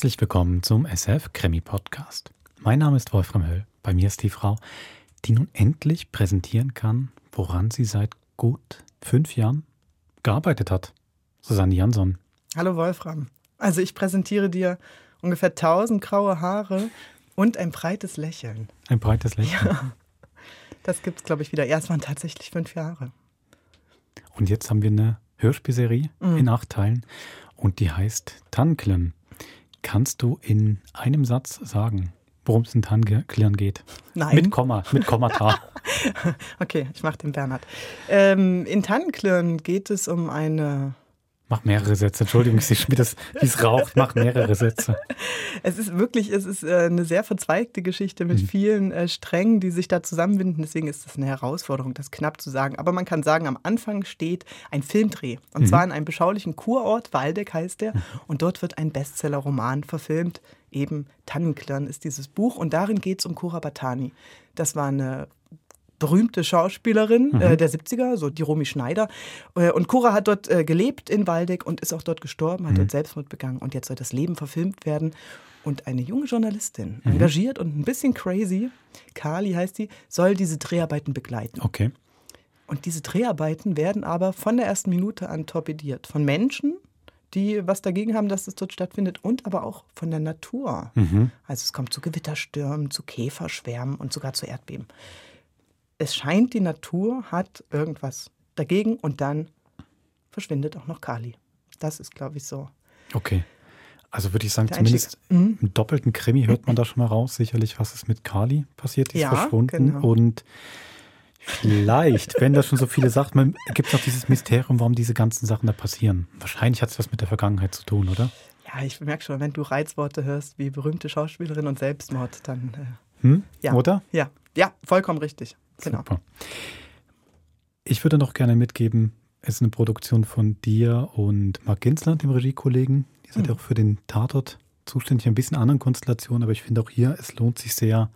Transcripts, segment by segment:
Herzlich willkommen zum SF Krimi Podcast. Mein Name ist Wolfram Höll. Bei mir ist die Frau, die nun endlich präsentieren kann, woran sie seit gut fünf Jahren gearbeitet hat. Susanne Jansson. Hallo Wolfram. Also ich präsentiere dir ungefähr tausend graue Haare und ein breites Lächeln. Ein breites Lächeln. Ja. Das gibt es, glaube ich, wieder. Ja, es waren tatsächlich fünf Jahre. Und jetzt haben wir eine Hörspielserie mhm. in acht Teilen und die heißt Tannklen. Kannst du in einem Satz sagen, worum es in Tannklen geht? Nein. Mit Komma, mit Kommata. okay, ich mache den Bernhard. Ähm, in Tannenklirren geht es um eine Mach mehrere Sätze. Entschuldigung, ich wie das, wie es raucht. Mach mehrere Sätze. Es ist wirklich, es ist äh, eine sehr verzweigte Geschichte mit mhm. vielen äh, Strängen, die sich da zusammenbinden. Deswegen ist es eine Herausforderung, das knapp zu sagen. Aber man kann sagen, am Anfang steht ein Filmdreh. Und mhm. zwar in einem beschaulichen Kurort, Waldeck heißt der. Mhm. Und dort wird ein Bestseller-Roman verfilmt. Eben Tannenklirren ist dieses Buch. Und darin geht es um Cora Batani. Das war eine berühmte Schauspielerin mhm. äh, der 70er, so die Romy Schneider. Äh, und Cora hat dort äh, gelebt in Waldeck und ist auch dort gestorben, hat mhm. dort Selbstmord begangen. Und jetzt soll das Leben verfilmt werden. Und eine junge Journalistin, mhm. engagiert und ein bisschen crazy, Kali heißt sie, soll diese Dreharbeiten begleiten. Okay. Und diese Dreharbeiten werden aber von der ersten Minute an torpediert. Von Menschen, die was dagegen haben, dass es dort stattfindet, und aber auch von der Natur. Mhm. Also es kommt zu Gewitterstürmen, zu Käferschwärmen und sogar zu Erdbeben es scheint, die Natur hat irgendwas dagegen und dann verschwindet auch noch Kali. Das ist, glaube ich, so. Okay. Also würde ich sagen, zumindest mhm. im doppelten Krimi hört man da schon mal raus, sicherlich, was ist mit Kali passiert, die ist ja, verschwunden. Genau. Und vielleicht, wenn das schon so viele sagt, gibt es noch dieses Mysterium, warum diese ganzen Sachen da passieren. Wahrscheinlich hat es was mit der Vergangenheit zu tun, oder? Ja, ich merke schon, wenn du Reizworte hörst wie berühmte Schauspielerin und Selbstmord, dann. Äh, hm? Ja. Oder? Ja, ja, vollkommen richtig. Genau. Super. Ich würde noch gerne mitgeben, es ist eine Produktion von dir und Marc Ginsland, dem Regiekollegen. Ihr seid mhm. auch für den Tatort zuständig, ein bisschen anderen Konstellationen, aber ich finde auch hier, es lohnt sich sehr,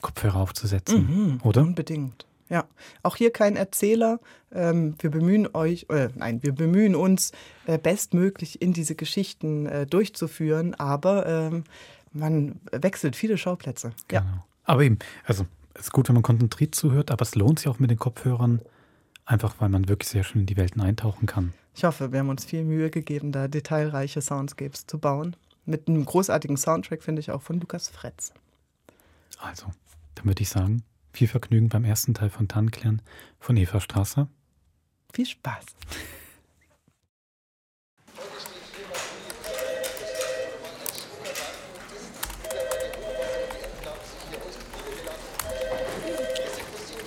Kopfhörer aufzusetzen, mhm, oder? Unbedingt. Ja, auch hier kein Erzähler. Ähm, wir bemühen euch, äh, nein, wir bemühen uns äh, bestmöglich in diese Geschichten äh, durchzuführen, aber ähm, man wechselt viele Schauplätze. Genau. Ja. Aber eben, also es ist gut, wenn man konzentriert zuhört, aber es lohnt sich auch mit den Kopfhörern, einfach weil man wirklich sehr schön in die Welten eintauchen kann. Ich hoffe, wir haben uns viel Mühe gegeben, da detailreiche Soundscapes zu bauen. Mit einem großartigen Soundtrack, finde ich, auch von Lukas Fretz. Also, dann würde ich sagen, viel Vergnügen beim ersten Teil von Tannklären von Eva Strasser. Viel Spaß.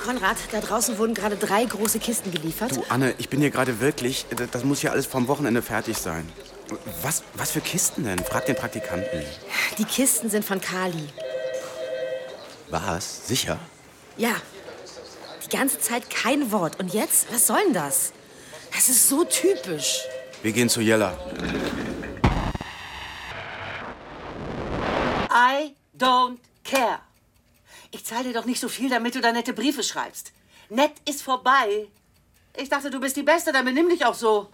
Konrad, da draußen wurden gerade drei große Kisten geliefert. Du, Anne, ich bin hier gerade wirklich. Das muss ja alles vom Wochenende fertig sein. Was, was für Kisten denn? Frag den Praktikanten. Die Kisten sind von Kali. Was? Sicher? Ja. Die ganze Zeit kein Wort. Und jetzt? Was soll denn das? Das ist so typisch. Wir gehen zu Jella. I don't care. Ich zahle dir doch nicht so viel, damit du da nette Briefe schreibst. Nett ist vorbei. Ich dachte, du bist die Beste, dann benimm dich auch so.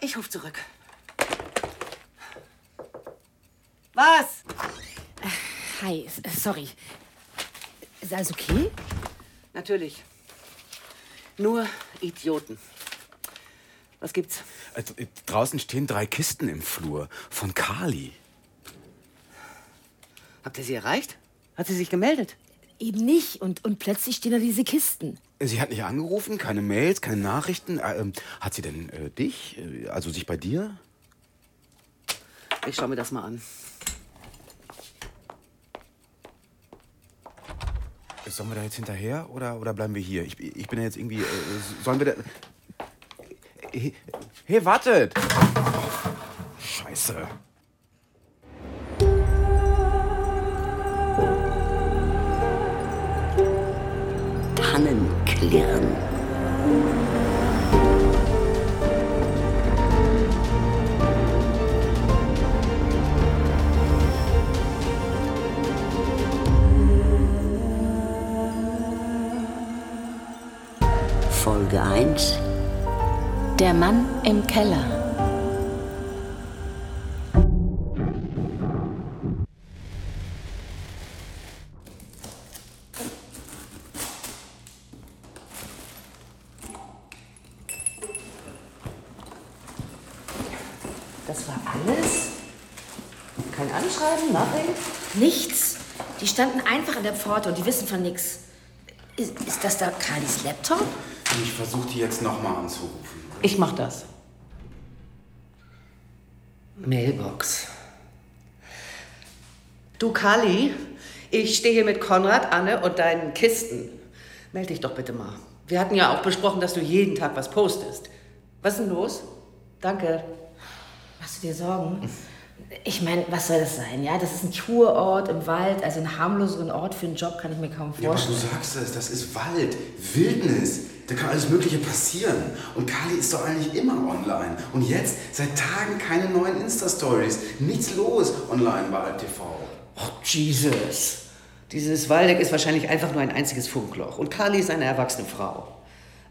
Ich ruf zurück. Was? Äh, hi, sorry. Ist alles okay? Natürlich. Nur Idioten. Was gibt's? Also, draußen stehen drei Kisten im Flur von Kali. Habt ihr sie erreicht? Hat sie sich gemeldet? Eben nicht. Und, und plötzlich stehen da diese Kisten. Sie hat nicht angerufen, keine Mails, keine Nachrichten. Äh, ähm, hat sie denn äh, dich, äh, also sich bei dir? Ich schau mir das mal an. Sollen wir da jetzt hinterher oder, oder bleiben wir hier? Ich, ich bin ja jetzt irgendwie. Äh, sollen wir da. Hey, hey wartet! Scheiße. Tannenklirren. Folge 1 Der Mann im Keller an der Pforte und die wissen von nichts. Ist, ist das da Kalis Laptop? Ich versuche die jetzt nochmal anzurufen. Ich mach das. Mailbox. Du, Kali, ich stehe hier mit Konrad, Anne und deinen Kisten. Meld dich doch bitte mal. Wir hatten ja auch besprochen, dass du jeden Tag was postest. Was ist denn los? Danke. Machst du dir Sorgen? Ich meine, was soll das sein? Ja, das ist ein Kurort im Wald, also einen harmloseren Ort für einen Job kann ich mir kaum vorstellen. Ja, aber du sagst es, das ist Wald, Wildnis. Da kann alles Mögliche passieren. Und Kali ist doch eigentlich immer online. Und jetzt seit Tagen keine neuen Insta-Stories. Nichts los online bei AltTV. Oh, Jesus. Dieses Waldeck ist wahrscheinlich einfach nur ein einziges Funkloch. Und Kali ist eine erwachsene Frau.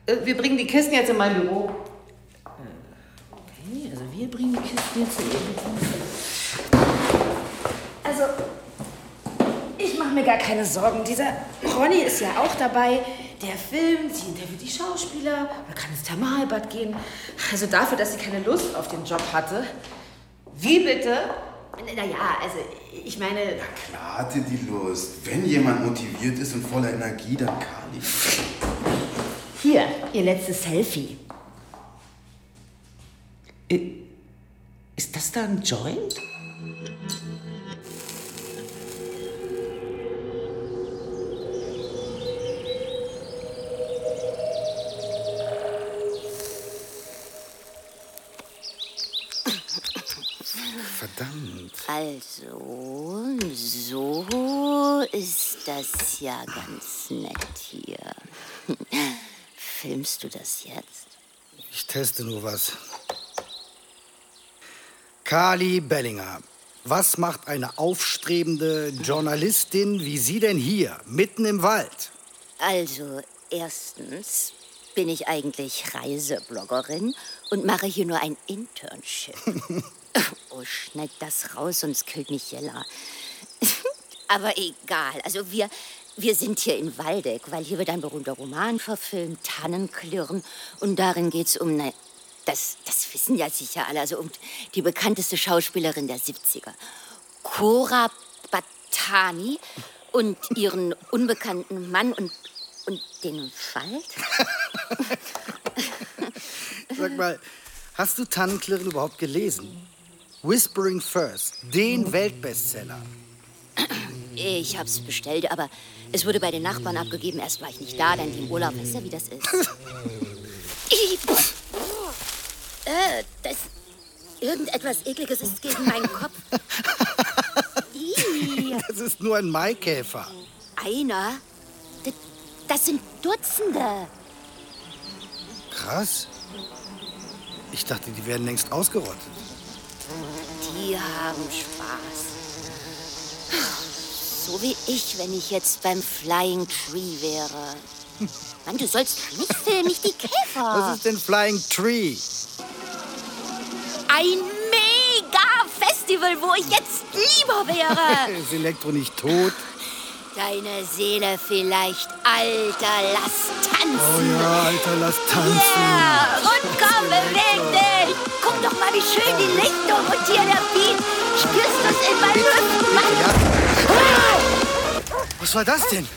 Äh, wir bringen die Kisten jetzt in mein Büro. Okay, also wir bringen die Kisten jetzt in ihr Büro. Also, ich mache mir gar keine Sorgen. Dieser Ronny ist ja auch dabei. Der filmt, sie interviewt die Schauspieler, man kann ins Thermalbad gehen. Also dafür, dass sie keine Lust auf den Job hatte. Wie bitte? Naja, also ich meine. Ja klar hatte die Lust. Wenn jemand motiviert ist und voller Energie, dann Kali. Hier, ihr letztes Selfie. Ist das da ein Joint? Verdammt. Also, so ist das ja ganz nett hier. Filmst du das jetzt? Ich teste nur was. Kali Bellinger, was macht eine aufstrebende Journalistin wie Sie denn hier, mitten im Wald? Also, erstens bin ich eigentlich Reisebloggerin und mache hier nur ein Internship. Oh, schneid das raus, sonst killt mich Jella. Aber egal. Also wir, wir sind hier in Waldeck, weil hier wird ein berühmter Roman verfilmt, Tannenklirren. Und darin geht es um eine, das, das wissen ja sicher alle, also um die bekannteste Schauspielerin der 70er. Cora Batani und ihren unbekannten Mann und, und den Wald. Sag mal, hast du Tannenklirren überhaupt gelesen? Whispering First, den Weltbestseller. Ich hab's bestellt, aber es wurde bei den Nachbarn abgegeben. Erst war ich nicht da, dann die im Urlaub. Weißt du, wie das ist? äh, das. Irgendetwas Ekliges ist gegen meinen Kopf. das ist nur ein Maikäfer. Einer? Das, das sind Dutzende. Krass. Ich dachte, die werden längst ausgerottet. Die haben Spaß. So wie ich, wenn ich jetzt beim Flying Tree wäre. Mann, du sollst mich filmen, nicht die Käfer. Was ist denn Flying Tree? Ein Mega-Festival, wo ich jetzt lieber wäre. ist Elektro nicht tot? Deine Seele vielleicht. Alter, lass tanzen. Oh ja, Alter, lass tanzen. Ja, und komm, beweg dich. Guck doch mal, wie schön die Lichtung und hier der Beat. Spürst du es in meinen Hüften, Mann? Ja. Was war das denn?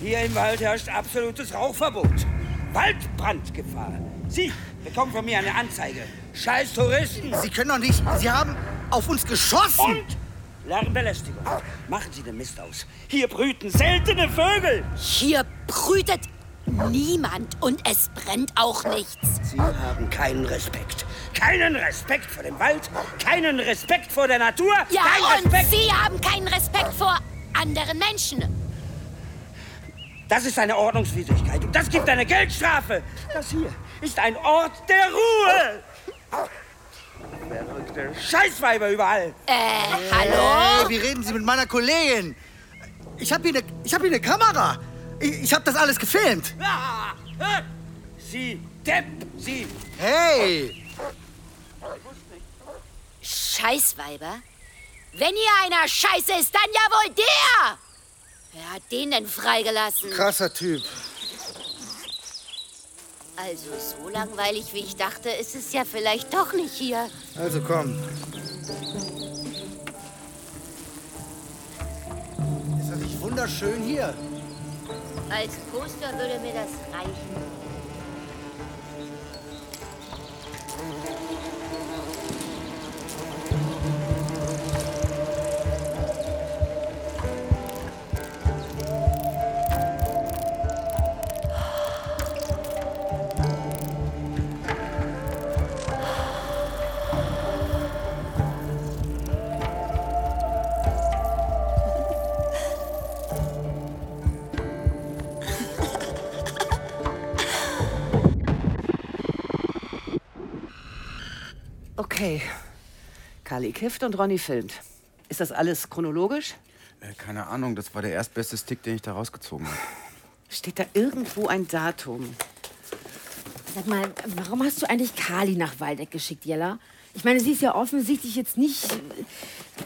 Hier im Wald herrscht absolutes Rauchverbot. Waldbrandgefahr. Sie bekommen von mir eine Anzeige. Scheiß Touristen. Sie können doch nicht. Sie haben auf uns geschossen. Und Lärmbelästigung. Machen Sie den Mist aus. Hier brüten seltene Vögel. Hier brütet niemand und es brennt auch nichts. Sie haben keinen Respekt. Keinen Respekt vor dem Wald, keinen Respekt vor der Natur. Ja, keinen und Respekt. Sie haben keinen Respekt vor anderen Menschen. Das ist eine Ordnungswidrigkeit und das gibt eine Geldstrafe. Das hier ist ein Ort der Ruhe. Verrückte Scheißweiber überall. Äh, hallo? Hey, wie reden Sie mit meiner Kollegin? Ich habe hier eine hab hier ne Kamera. Ich, ich habe das alles gefilmt. Sie, Depp, Sie. Hey! Scheißweiber? Wenn hier einer scheiße ist, dann ja wohl der! Wer hat den denn freigelassen? Krasser Typ. Also so langweilig, wie ich dachte, ist es ja vielleicht doch nicht hier. Also komm. Ist das nicht wunderschön hier? Als Poster würde mir das reichen. Kali kifft und Ronny filmt. Ist das alles chronologisch? Äh, keine Ahnung, das war der erstbeste Stick, den ich da rausgezogen habe. Steht da irgendwo ein Datum? Sag mal, warum hast du eigentlich Kali nach Waldeck geschickt, Jella? Ich meine, sie ist ja offensichtlich jetzt nicht.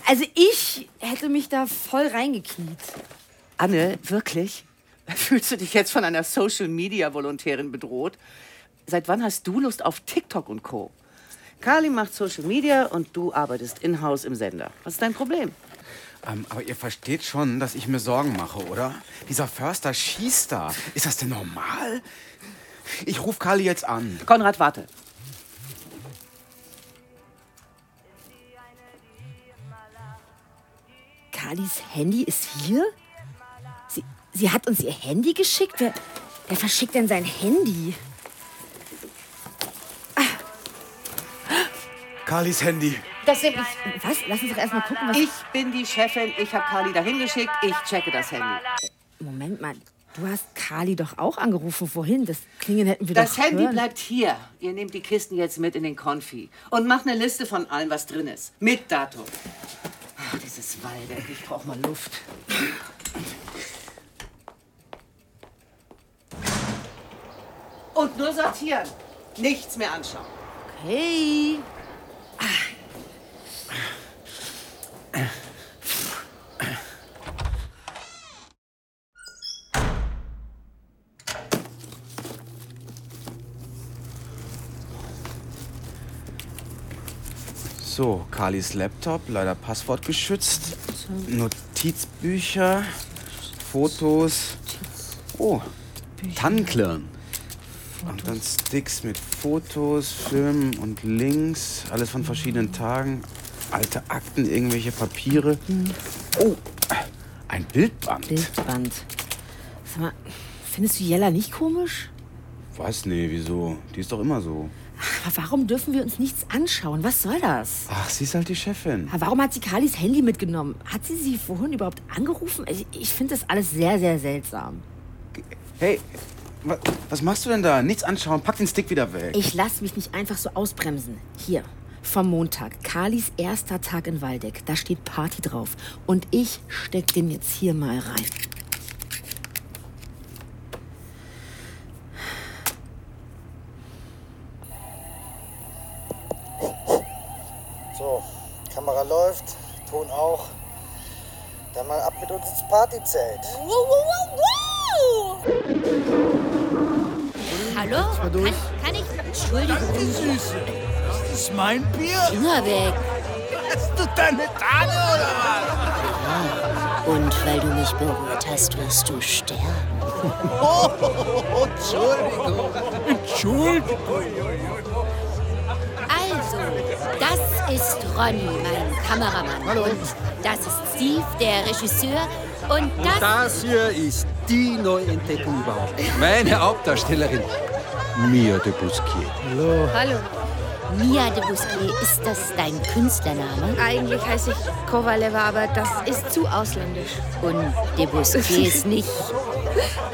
Also ich hätte mich da voll reingekniet. Anne, wirklich? Fühlst du dich jetzt von einer Social-Media-Volontärin bedroht? Seit wann hast du Lust auf TikTok und Co.? Kali macht Social Media und du arbeitest in-house im Sender. Was ist dein Problem? Ähm, aber ihr versteht schon, dass ich mir Sorgen mache, oder? Dieser Förster schießt da. Ist das denn normal? Ich rufe Kali jetzt an. Konrad, warte. Kalis Handy ist hier? Sie, sie hat uns ihr Handy geschickt? Wer, wer verschickt denn sein Handy? Kalis Handy. Das bin ich. Was? Lass uns doch erstmal gucken, was. Ich bin die Chefin. Ich habe Kali dahin geschickt. Ich checke das Handy. Moment mal. Du hast Kali doch auch angerufen vorhin. Das Klingen hätten wir das doch Das Handy hören. bleibt hier. Ihr nehmt die Kisten jetzt mit in den Konfi. Und macht eine Liste von allem, was drin ist. Mit Datum. Ach, dieses Waldeck. Ich brauch mal Luft. Und nur sortieren. Nichts mehr anschauen. Okay. So, Kalis Laptop, leider passwortgeschützt. Notizbücher, Fotos. Oh, Tannenklirn. Und dann Sticks mit Fotos, Filmen und Links. Alles von verschiedenen Tagen. Alte Akten, irgendwelche Papiere. Oh, ein Bildband. Bildband. Sag mal, findest du Jella nicht komisch? Was? Nee, wieso? Die ist doch immer so. Aber warum dürfen wir uns nichts anschauen? Was soll das? Ach, sie ist halt die Chefin. Warum hat sie Kalis Handy mitgenommen? Hat sie sie vorhin überhaupt angerufen? Ich, ich finde das alles sehr, sehr seltsam. Hey, was machst du denn da? Nichts anschauen, pack den Stick wieder weg. Ich lasse mich nicht einfach so ausbremsen. Hier, vom Montag. Kalis erster Tag in Waldeck. Da steht Party drauf. Und ich steck den jetzt hier mal rein. So, Kamera läuft, Ton auch. Dann mal ab mit uns ins Partyzelt. Hallo? Kann, kann ich. Entschuldigung. Süße. Das ist mein Bier. Finger weg. Hast du deine Tage oder was? Und weil du mich berührt hast, wirst du sterben. Oh, Entschuldigung. Entschuldigung. Also, das ist Ronny, mein Kameramann. Hallo. Und das ist Steve, der Regisseur. Und das. Das hier ist die Neuentdeckung überhaupt. Meine Hauptdarstellerin, Mia de Bousquier. Hallo. Hallo. Mia de Bousquier, ist das dein Künstlername? Eigentlich heiße ich Kovaleva, aber das ist zu ausländisch. Und de Bousquier ist nicht.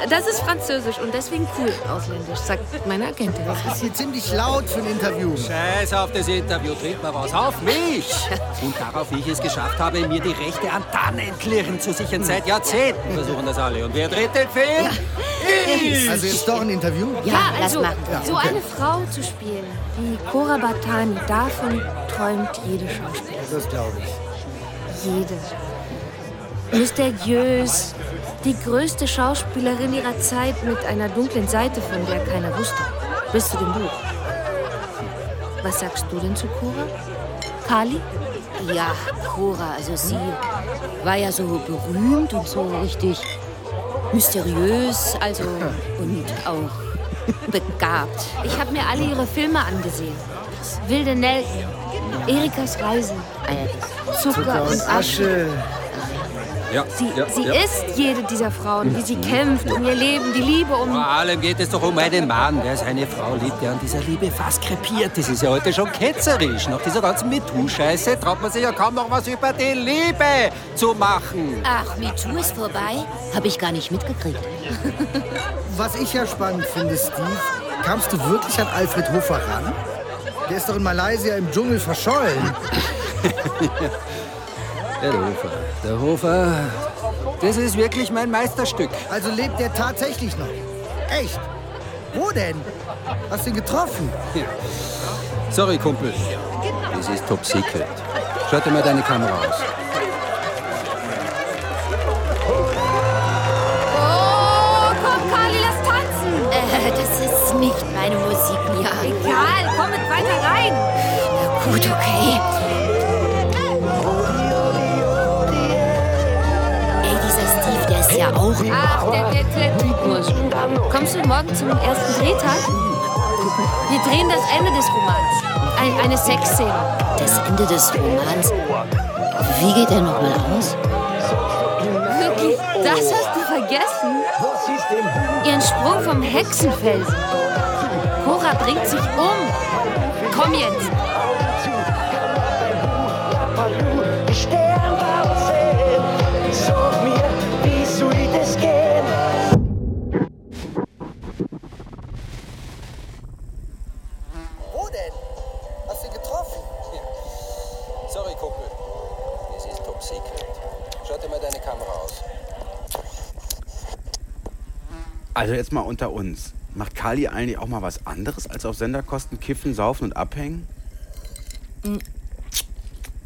Das ist französisch und deswegen cool ausländisch, sagt meine Agentin. Das ist hier ziemlich laut für ein Interview. Scheiß auf das Interview, dreht mal was auf mich. Und darauf, wie ich es geschafft habe, mir die Rechte an Tannenklirren zu sichern. Seit Jahrzehnten versuchen das alle. Und wer dreht den Film? Ich. Also jetzt doch ein Interview? Ja, lass also machen. so eine Frau zu spielen, wie Cora Batani, davon träumt jede Schauspielerin. Das glaube ich. Jede. Mysteriös, die größte Schauspielerin ihrer Zeit mit einer dunklen Seite, von der keiner wusste. Bis zu dem Buch. Was sagst du denn zu Cora? Kali? Ja, Cora, also sie war ja so berühmt und so richtig mysteriös, also und auch begabt. Ich habe mir alle ihre Filme angesehen. Wilde Nelken, Erikas Reise, Zucker, Zucker und Asche. Ja, sie, ja, sie ja. ist jede dieser Frauen, wie sie kämpft um ihr Leben, die Liebe um. Vor allem geht es doch um einen Mann, der seine Frau liebt, der an dieser Liebe fast krepiert. Das ist ja heute schon ketzerisch. Nach dieser ganzen MeToo-Scheiße traut man sich ja kaum noch was über die Liebe zu machen. Ach, MeToo ist vorbei? Habe ich gar nicht mitgekriegt. Was ich ja spannend finde, Steve, kamst du wirklich an Alfred Hofer ran? Der ist doch in Malaysia im Dschungel verschollen. Der Hofer. Der Hofer, das ist wirklich mein Meisterstück. Also lebt der tatsächlich noch? Echt? Wo denn? Hast du ihn getroffen? Sorry, Kumpel. Das ist top secret. Schau dir mal deine Kamera aus. Oh, komm, Kali, lass tanzen. Äh, das ist nicht meine Musik, Mia. Egal, komm mit weiter rein. Na gut, okay. Ach, der, der, der so. Kommst du morgen zum ersten Drehtag? Wir drehen das Ende des Romans. Ein, eine Sexszene. Das Ende des Romans? Wie geht der nochmal aus? Wirklich? Das hast du vergessen? Ihren Sprung vom Hexenfelsen. Cora bringt sich um. Komm jetzt. Also jetzt mal unter uns. Macht Kali eigentlich auch mal was anderes als auf Senderkosten kiffen, saufen und abhängen?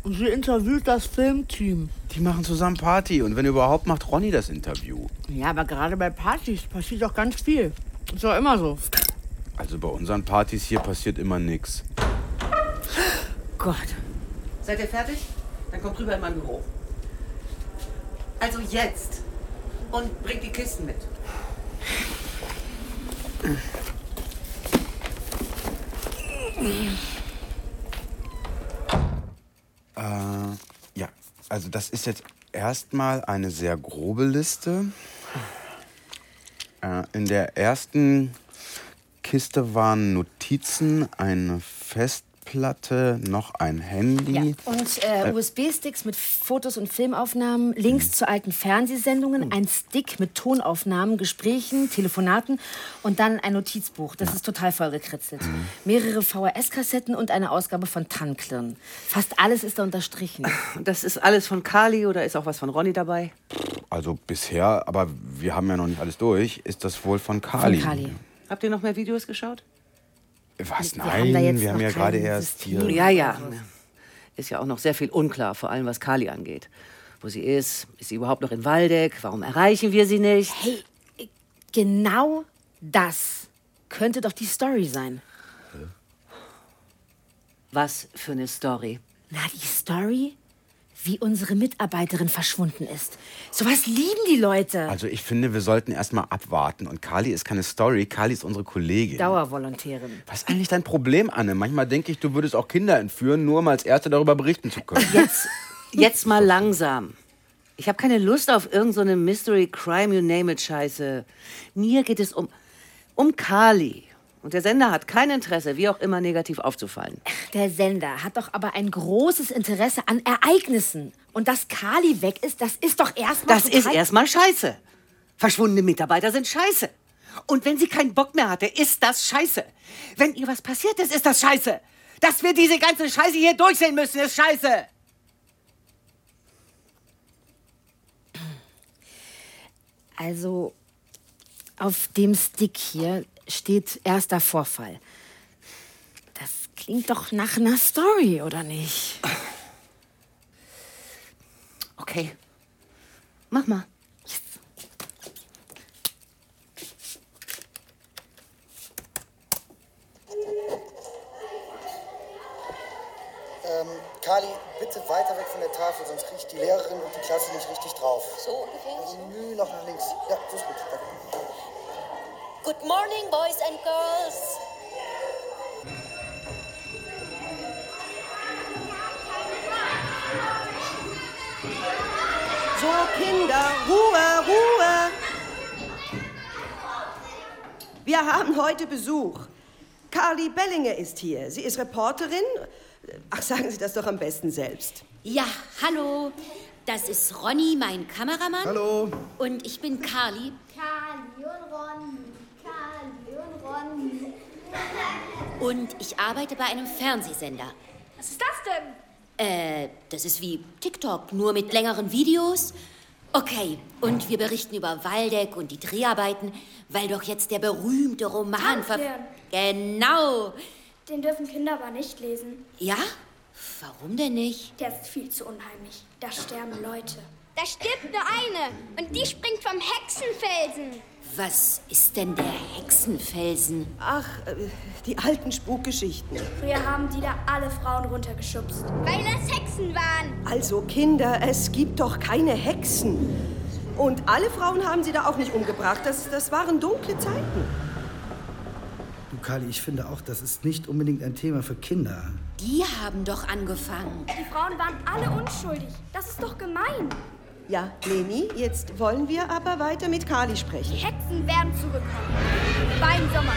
Sie interviewt das Filmteam. Die machen zusammen Party und wenn überhaupt macht Ronny das Interview. Ja, aber gerade bei Partys passiert doch ganz viel. Ist doch immer so. Also bei unseren Partys hier passiert immer nichts. Gott. Seid ihr fertig? Dann kommt rüber in mein Büro. Also jetzt. Und bringt die Kisten mit. Äh, ja, also das ist jetzt erstmal eine sehr grobe Liste. Äh, in der ersten Kiste waren Notizen, eine Festplatte, noch ein Handy. Und äh, USB-Sticks mit Fotos und Filmaufnahmen, Links zu alten Fernsehsendungen, ein Stick mit Tonaufnahmen, Gesprächen, Telefonaten und dann ein Notizbuch. Das ist total vollgekritzelt. Mehrere VHS-Kassetten und eine Ausgabe von Tannklirn. Fast alles ist da unterstrichen. Das ist alles von Kali oder ist auch was von Ronny dabei? Also bisher, aber wir haben ja noch nicht alles durch, ist das wohl von Kali. Von Kali. Habt ihr noch mehr Videos geschaut? Was? Wir Nein, haben da jetzt wir haben ja gerade erst System. hier. Ja, ja. Ist ja auch noch sehr viel unklar, vor allem was Kali angeht. Wo sie ist, ist sie überhaupt noch in Waldeck? Warum erreichen wir sie nicht? Hey, genau das könnte doch die Story sein. Was für eine Story. Na, die Story, wie unsere Mitarbeiterin verschwunden ist. Sowas lieben die Leute. Also ich finde, wir sollten erstmal abwarten. Und Kali ist keine Story, Kali ist unsere Kollegin. Dauervolontärin. Was ist eigentlich dein Problem, Anne? Manchmal denke ich, du würdest auch Kinder entführen, nur um als Erste darüber berichten zu können. Jetzt, jetzt mal langsam. Ich habe keine Lust auf irgendeine so Mystery Crime, you name it Scheiße. Mir geht es um, um Kali. Und der Sender hat kein Interesse, wie auch immer negativ aufzufallen. Der Sender hat doch aber ein großes Interesse an Ereignissen. Und dass Kali weg ist, das ist doch erstmal. Das ist erstmal Scheiße. Verschwundene Mitarbeiter sind Scheiße. Und wenn sie keinen Bock mehr hatte, ist das Scheiße. Wenn ihr was passiert ist, ist das Scheiße. Dass wir diese ganze Scheiße hier durchsehen müssen, ist Scheiße. Also, auf dem Stick hier steht erster Vorfall. Das klingt doch nach einer Story, oder nicht? Okay. Mach mal. Yes. Ähm, Kali, bitte weiter weg von der Tafel, sonst kriege ich die Lehrerin und die Klasse nicht richtig drauf. So ungefähr? Nö, noch nach links. Ja, so ist gut. Danke. Good morning, boys and girls. So, Kinder, Ruhe, Ruhe. Wir haben heute Besuch. Carly Bellinger ist hier. Sie ist Reporterin. Ach, sagen Sie das doch am besten selbst. Ja, hallo. Das ist Ronny, mein Kameramann. Hallo. Und ich bin Carly. Carly und Ronny. Carly und Ronny. Und ich arbeite bei einem Fernsehsender. Was ist das denn? Äh, das ist wie TikTok, nur mit längeren Videos. Okay, und wir berichten über Waldeck und die Dreharbeiten, weil doch jetzt der berühmte Roman ver... Genau. Den dürfen Kinder aber nicht lesen. Ja? Warum denn nicht? Der ist viel zu unheimlich. Da sterben Leute. Da stirbt nur eine und die springt vom Hexenfelsen. Was ist denn der Hexenfelsen? Ach, äh, die alten Spukgeschichten. Früher haben die da alle Frauen runtergeschubst. Weil das Hexen waren. Also, Kinder, es gibt doch keine Hexen. Und alle Frauen haben sie da auch nicht umgebracht. Das, das waren dunkle Zeiten. Du, Kali, ich finde auch, das ist nicht unbedingt ein Thema für Kinder. Die haben doch angefangen. Die Frauen waren alle unschuldig. Das ist doch gemein. Ja, Leni, jetzt wollen wir aber weiter mit Kali sprechen. Die Hexen werden zurückkommen. Beim Sommer.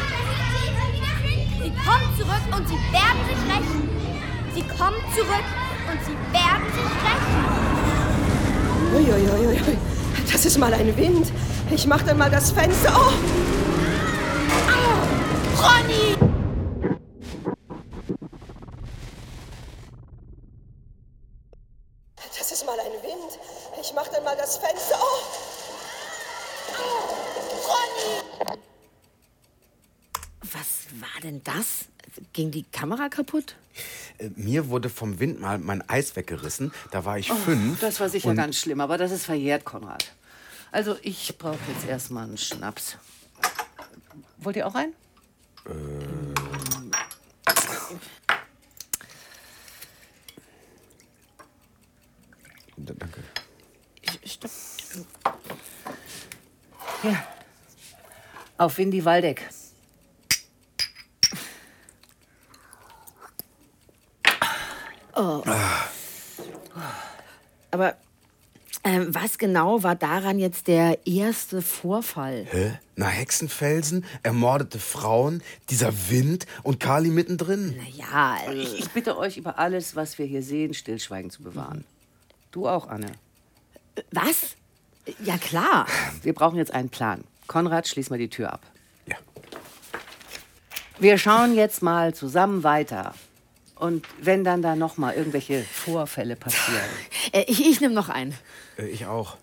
Sie kommen zurück und sie werden sich rächen. Sie kommen zurück und sie werden sich rächen. Uiuiuiui, das ist mal ein Wind. Ich mach dann mal das Fenster. Oh! Au! Ronny! Das ist mal ein Wind. Ich mach dann mal das Fenster. Oh! Ronny! Was war denn das? Ging die Kamera kaputt? Äh, Mir wurde vom Wind mal mein Eis weggerissen. Da war ich fünf. Das war sicher ganz schlimm, aber das ist verjährt, Konrad. Also, ich brauche jetzt erstmal einen Schnaps. Wollt ihr auch einen? D- Danke. Stopp. Ja. Auf Windy Waldeck. Oh. Aber ähm, was genau war daran jetzt der erste Vorfall? Hä? Na, Hexenfelsen, ermordete Frauen, dieser Wind und Kali mittendrin. Ja, also, Ich, ich bitte euch, über alles, was wir hier sehen, Stillschweigen zu bewahren. Du auch, Anne. Was? Ja, klar. Wir brauchen jetzt einen Plan. Konrad, schließ mal die Tür ab. Ja. Wir schauen jetzt mal zusammen weiter. Und wenn dann da noch mal irgendwelche Vorfälle passieren. Äh, ich ich nehme noch einen. Äh, Ich auch.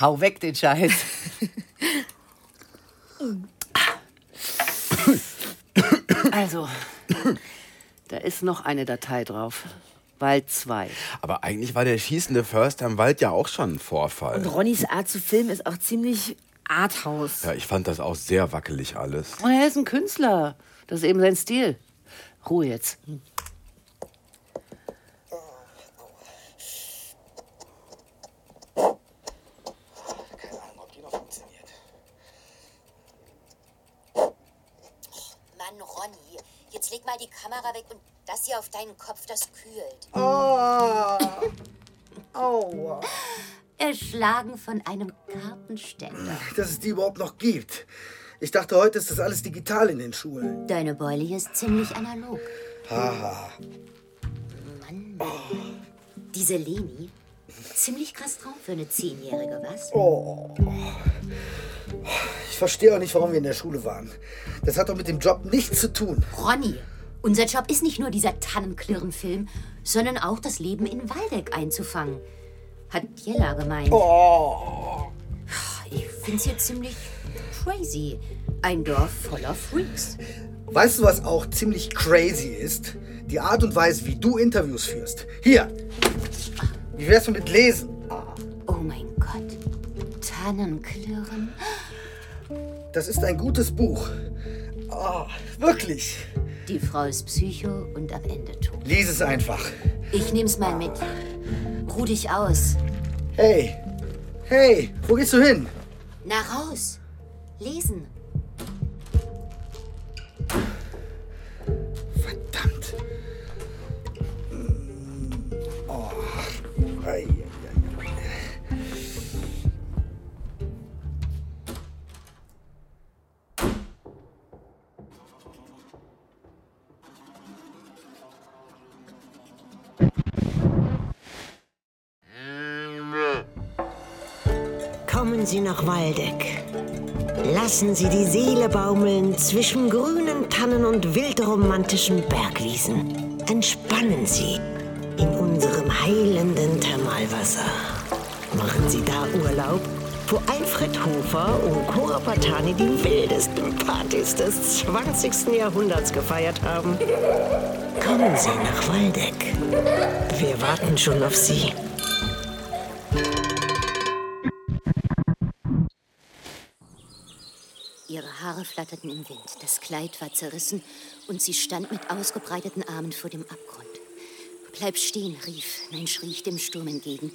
Hau weg den Scheiß. Also, da ist noch eine Datei drauf. Wald 2. Aber eigentlich war der schießende Förster im Wald ja auch schon ein Vorfall. Und Ronnys Art zu filmen ist auch ziemlich Arthouse. Ja, ich fand das auch sehr wackelig alles. Und er ist ein Künstler. Das ist eben sein Stil. Ruhe jetzt. Mann, Ronny, jetzt leg mal die Kamera weg und das hier auf deinen Kopf, das kühlt. Oh. Aua. Erschlagen von einem Kartenständer. Dass es die überhaupt noch gibt. Ich dachte, heute ist das alles digital in den Schulen. Deine Beule hier ist ziemlich analog. Haha. Mann. Diese Leni, ziemlich krass drauf für eine Zehnjährige, was? Oh. Ich verstehe auch nicht, warum wir in der Schule waren. Das hat doch mit dem Job nichts zu tun. Ronny, unser Job ist nicht nur dieser Tannenklirrenfilm, sondern auch das Leben in Waldeck einzufangen. Hat Jella gemeint. Oh. Ich find's hier ziemlich crazy. Ein Dorf voller Freaks. Weißt du, was auch ziemlich crazy ist? Die Art und Weise, wie du Interviews führst. Hier. Wie wär's mit Lesen? Oh mein Gott. Tannenklirren. das ist ein gutes Buch. Oh, wirklich. Die Frau ist Psycho und am Ende tot. Lies es einfach. Ich nehm's mal mit. Ruh dich aus. Hey, hey, wo gehst du hin? Na raus. Lesen. Verdammt. Oh. Ei. Kommen Sie nach Waldeck. Lassen Sie die Seele baumeln zwischen grünen Tannen und wildromantischen Bergwiesen. Entspannen Sie in unserem heilenden Thermalwasser. Machen Sie da Urlaub, wo Alfred Hofer und Cora Patani die wildesten Partys des 20. Jahrhunderts gefeiert haben. Kommen Sie nach Waldeck. Wir warten schon auf Sie. Haare flatterten im Wind, das Kleid war zerrissen und sie stand mit ausgebreiteten Armen vor dem Abgrund. Bleib stehen, rief, nein, schrie ich dem Sturm entgegen,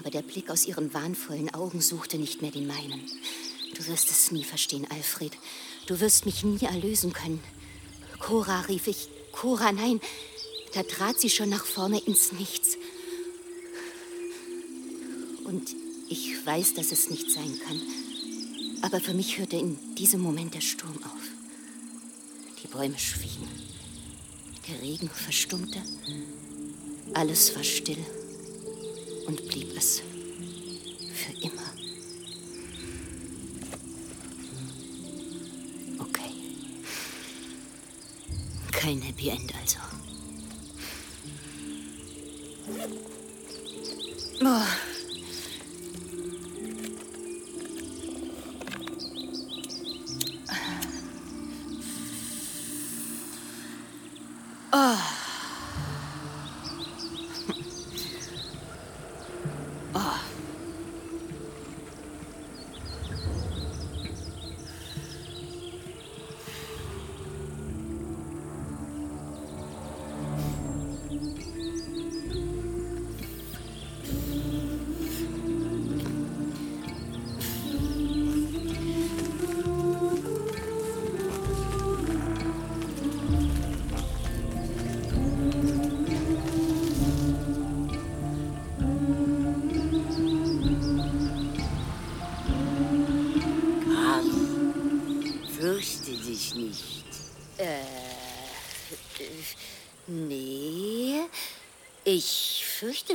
aber der Blick aus ihren wahnvollen Augen suchte nicht mehr den meinen. Du wirst es nie verstehen, Alfred. Du wirst mich nie erlösen können. Cora, rief ich. Cora, nein. Da trat sie schon nach vorne ins Nichts. Und ich weiß, dass es nicht sein kann. Aber für mich hörte in diesem Moment der Sturm auf. Die Bäume schwiegen. Der Regen verstummte. Alles war still und blieb es für immer. Okay. Kein Happy End also. Oh. Oh.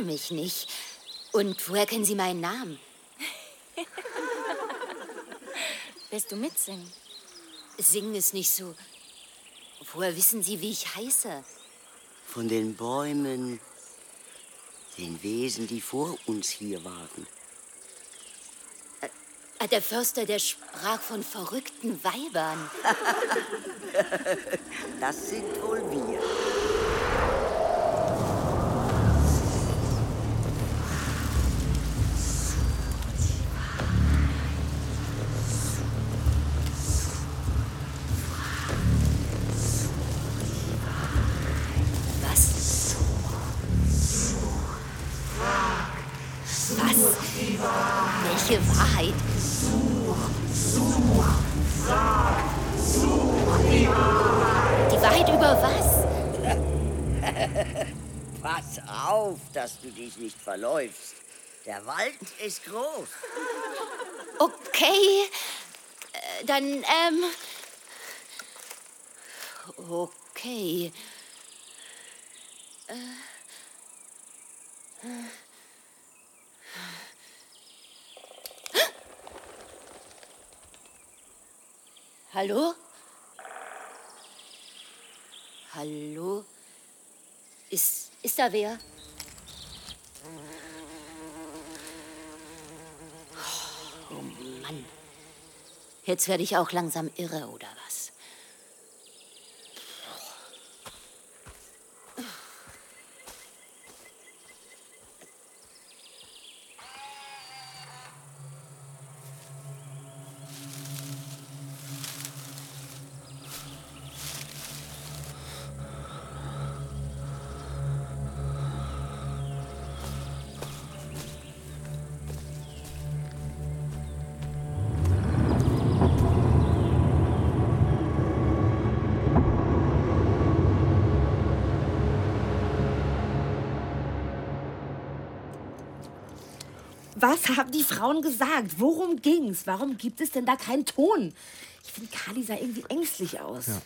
Mich nicht. Und woher kennen Sie meinen Namen? Willst du mitsingen? Singen ist nicht so. Woher wissen Sie, wie ich heiße? Von den Bäumen, den Wesen, die vor uns hier waren. Ah, Der Förster, der sprach von verrückten Weibern. Das sind wohl wir. Wald ist groß. Okay. Äh, Dann, ähm. Okay. Äh. Hallo? Hallo? Ist, ist da wer? Oh Mann. Jetzt werde ich auch langsam irre, oder was? Was haben die Frauen gesagt? Worum ging's? Warum gibt es denn da keinen Ton? Ich finde, Kali sah irgendwie ängstlich aus. Ja.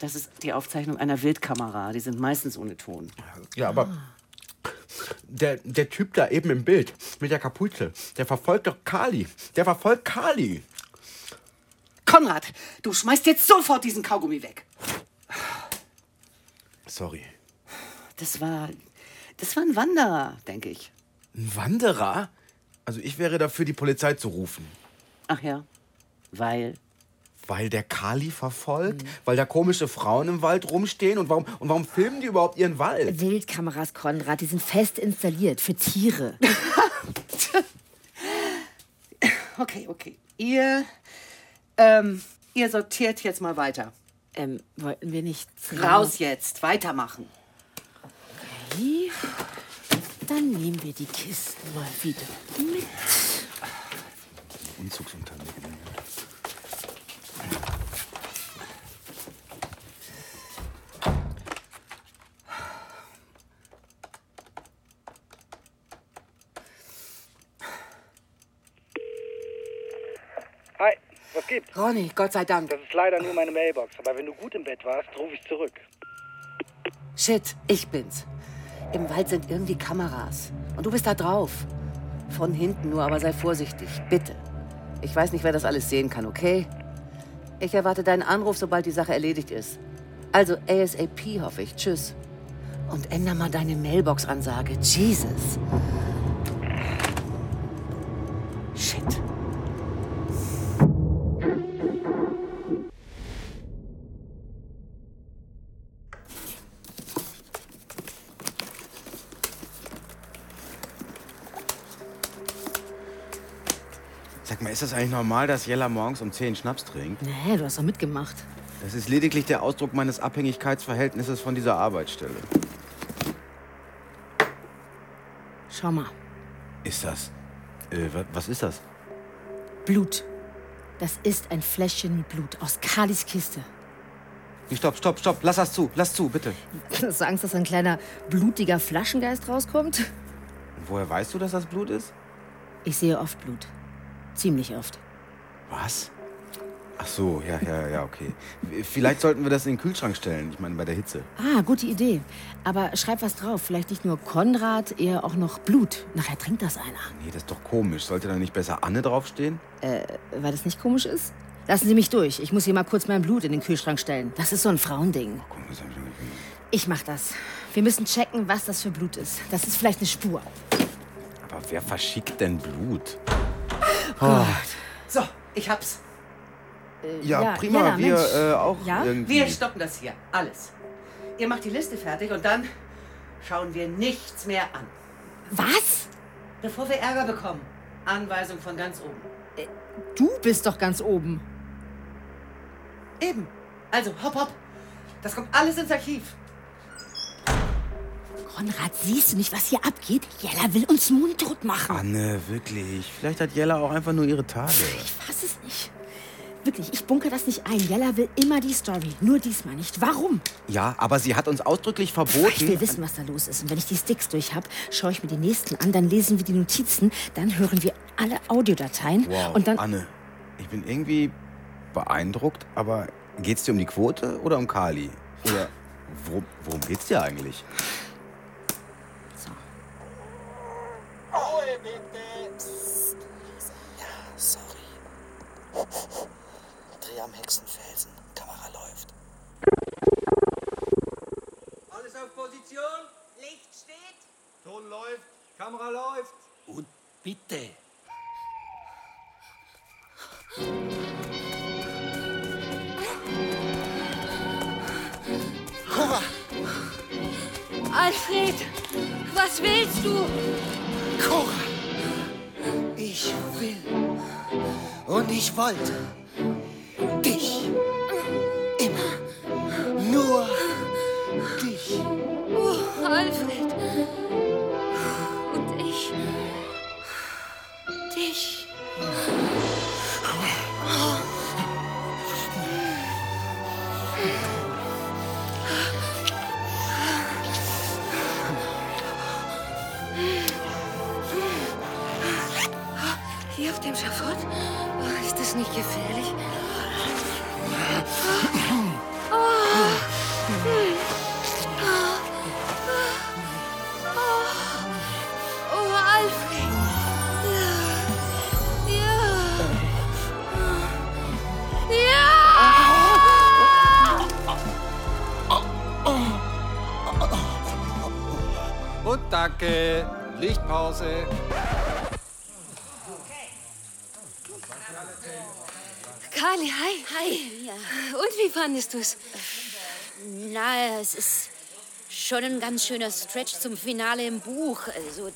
Das ist die Aufzeichnung einer Wildkamera. Die sind meistens ohne Ton. Ja, aber der, der Typ da eben im Bild mit der Kapuze, der verfolgt doch Kali. Der verfolgt Kali. Konrad, du schmeißt jetzt sofort diesen Kaugummi weg. Sorry. Das war. Das war ein Wanderer, denke ich. Ein Wanderer? Also ich wäre dafür, die Polizei zu rufen. Ach ja. Weil. Weil der Kali verfolgt? Mhm. Weil da komische Frauen im Wald rumstehen? Und warum, und warum filmen die überhaupt ihren Wald? Wildkameras, Konrad, die sind fest installiert für Tiere. okay, okay. Ihr. Ähm, ihr sortiert jetzt mal weiter. Ähm, wollten wir nicht. Raus jetzt, weitermachen. Dann nehmen wir die Kisten mal wieder mit. Umzugsunternehmen. Hi, was gibt's? Ronny, Gott sei Dank. Das ist leider nur meine Mailbox, aber wenn du gut im Bett warst, rufe ich zurück. Shit, ich bin's. Im Wald sind irgendwie Kameras. Und du bist da drauf. Von hinten nur, aber sei vorsichtig, bitte. Ich weiß nicht, wer das alles sehen kann, okay? Ich erwarte deinen Anruf, sobald die Sache erledigt ist. Also ASAP, hoffe ich. Tschüss. Und änder mal deine Mailbox-Ansage. Jesus. Ist das eigentlich normal, dass Jella morgens um 10 Schnaps trinkt? Nee, du hast doch mitgemacht. Das ist lediglich der Ausdruck meines Abhängigkeitsverhältnisses von dieser Arbeitsstelle. Schau mal. Ist das? Äh, was ist das? Blut. Das ist ein Fläschchen mit Blut aus Kalis Kiste. Stopp, stopp, stopp. Lass das zu. Lass zu, bitte. Hast du Angst, dass ein kleiner blutiger Flaschengeist rauskommt? Woher weißt du, dass das Blut ist? Ich sehe oft Blut. Ziemlich oft. Was? Ach so, ja, ja, ja, okay. Vielleicht sollten wir das in den Kühlschrank stellen. Ich meine, bei der Hitze. Ah, gute Idee. Aber schreib was drauf. Vielleicht nicht nur Konrad, eher auch noch Blut. Nachher trinkt das einer. Nee, das ist doch komisch. Sollte da nicht besser Anne draufstehen? Äh, weil das nicht komisch ist? Lassen Sie mich durch. Ich muss hier mal kurz mein Blut in den Kühlschrank stellen. Das ist so ein Frauending. Oh, komm, das hab ich ich mach das. Wir müssen checken, was das für Blut ist. Das ist vielleicht eine Spur. Aber wer verschickt denn Blut? Oh. So, ich hab's. Äh, ja, ja, prima. Ja, wir äh, auch ja? irgendwie. Wir stoppen das hier. Alles. Ihr macht die Liste fertig und dann schauen wir nichts mehr an. Was? Bevor wir Ärger bekommen. Anweisung von ganz oben. Äh, du bist doch ganz oben. Eben. Also, hopp, hopp. Das kommt alles ins Archiv. Konrad, siehst du nicht, was hier abgeht? Jella will uns mundtot machen. Anne, wirklich. Vielleicht hat Jella auch einfach nur ihre Tage. Ich fass es nicht. Wirklich, ich bunker das nicht ein. Jella will immer die Story. Nur diesmal nicht. Warum? Ja, aber sie hat uns ausdrücklich verboten. Ich will wissen, was da los ist. Und wenn ich die Sticks durch habe, schaue ich mir die nächsten an, dann lesen wir die Notizen, dann hören wir alle Audiodateien. Wow, und dann. Anne, ich bin irgendwie beeindruckt, aber geht's dir um die Quote oder um Kali? Oder worum, worum geht's dir eigentlich? Dreh am Hexenfelsen. Kamera läuft. Alles auf Position. Licht steht. Ton läuft. Kamera läuft. Und bitte. Cora! Alfred, was willst du? Cora! Ich will und ich wollte dich. Immer. Nur dich. Oh, Alfred. Und ich. Dich. dem Schafott? Nicht gefährlich? Oh, Alfred. Ja. Ja. Und danke. Lichtpause. Carly, hi. Hi. Ja. Und wie fandest du es? Na, es ist schon ein ganz schöner Stretch zum Finale im Buch. Also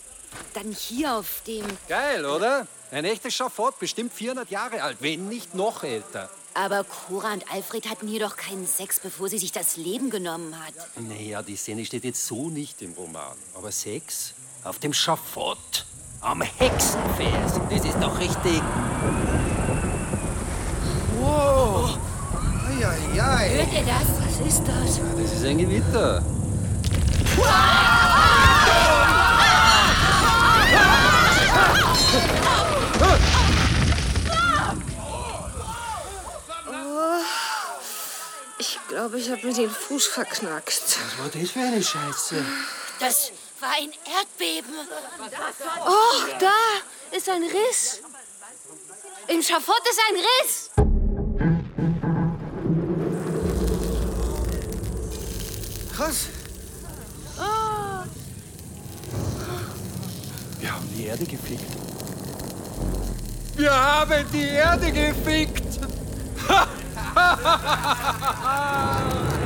dann hier auf dem... Geil, oder? Ein echtes Schafott, bestimmt 400 Jahre alt, wenn nicht noch älter. Aber Cora und Alfred hatten hier doch keinen Sex, bevor sie sich das Leben genommen hat. Naja, die Szene steht jetzt so nicht im Roman. Aber Sex auf dem Schafott, am Hexenfels, das ist doch richtig. Wow! Eieiei. Hört ihr das? Was ist das? Ja, das ist ein Gewitter. Oh, ich glaube, ich habe mir den Fuß verknackt. Was war das für eine Scheiße? Das war ein Erdbeben. Oh, da ist ein Riss. Im Schafott ist ein Riss. Krass. Wir haben die Erde gefickt. Wir haben die Erde gefickt.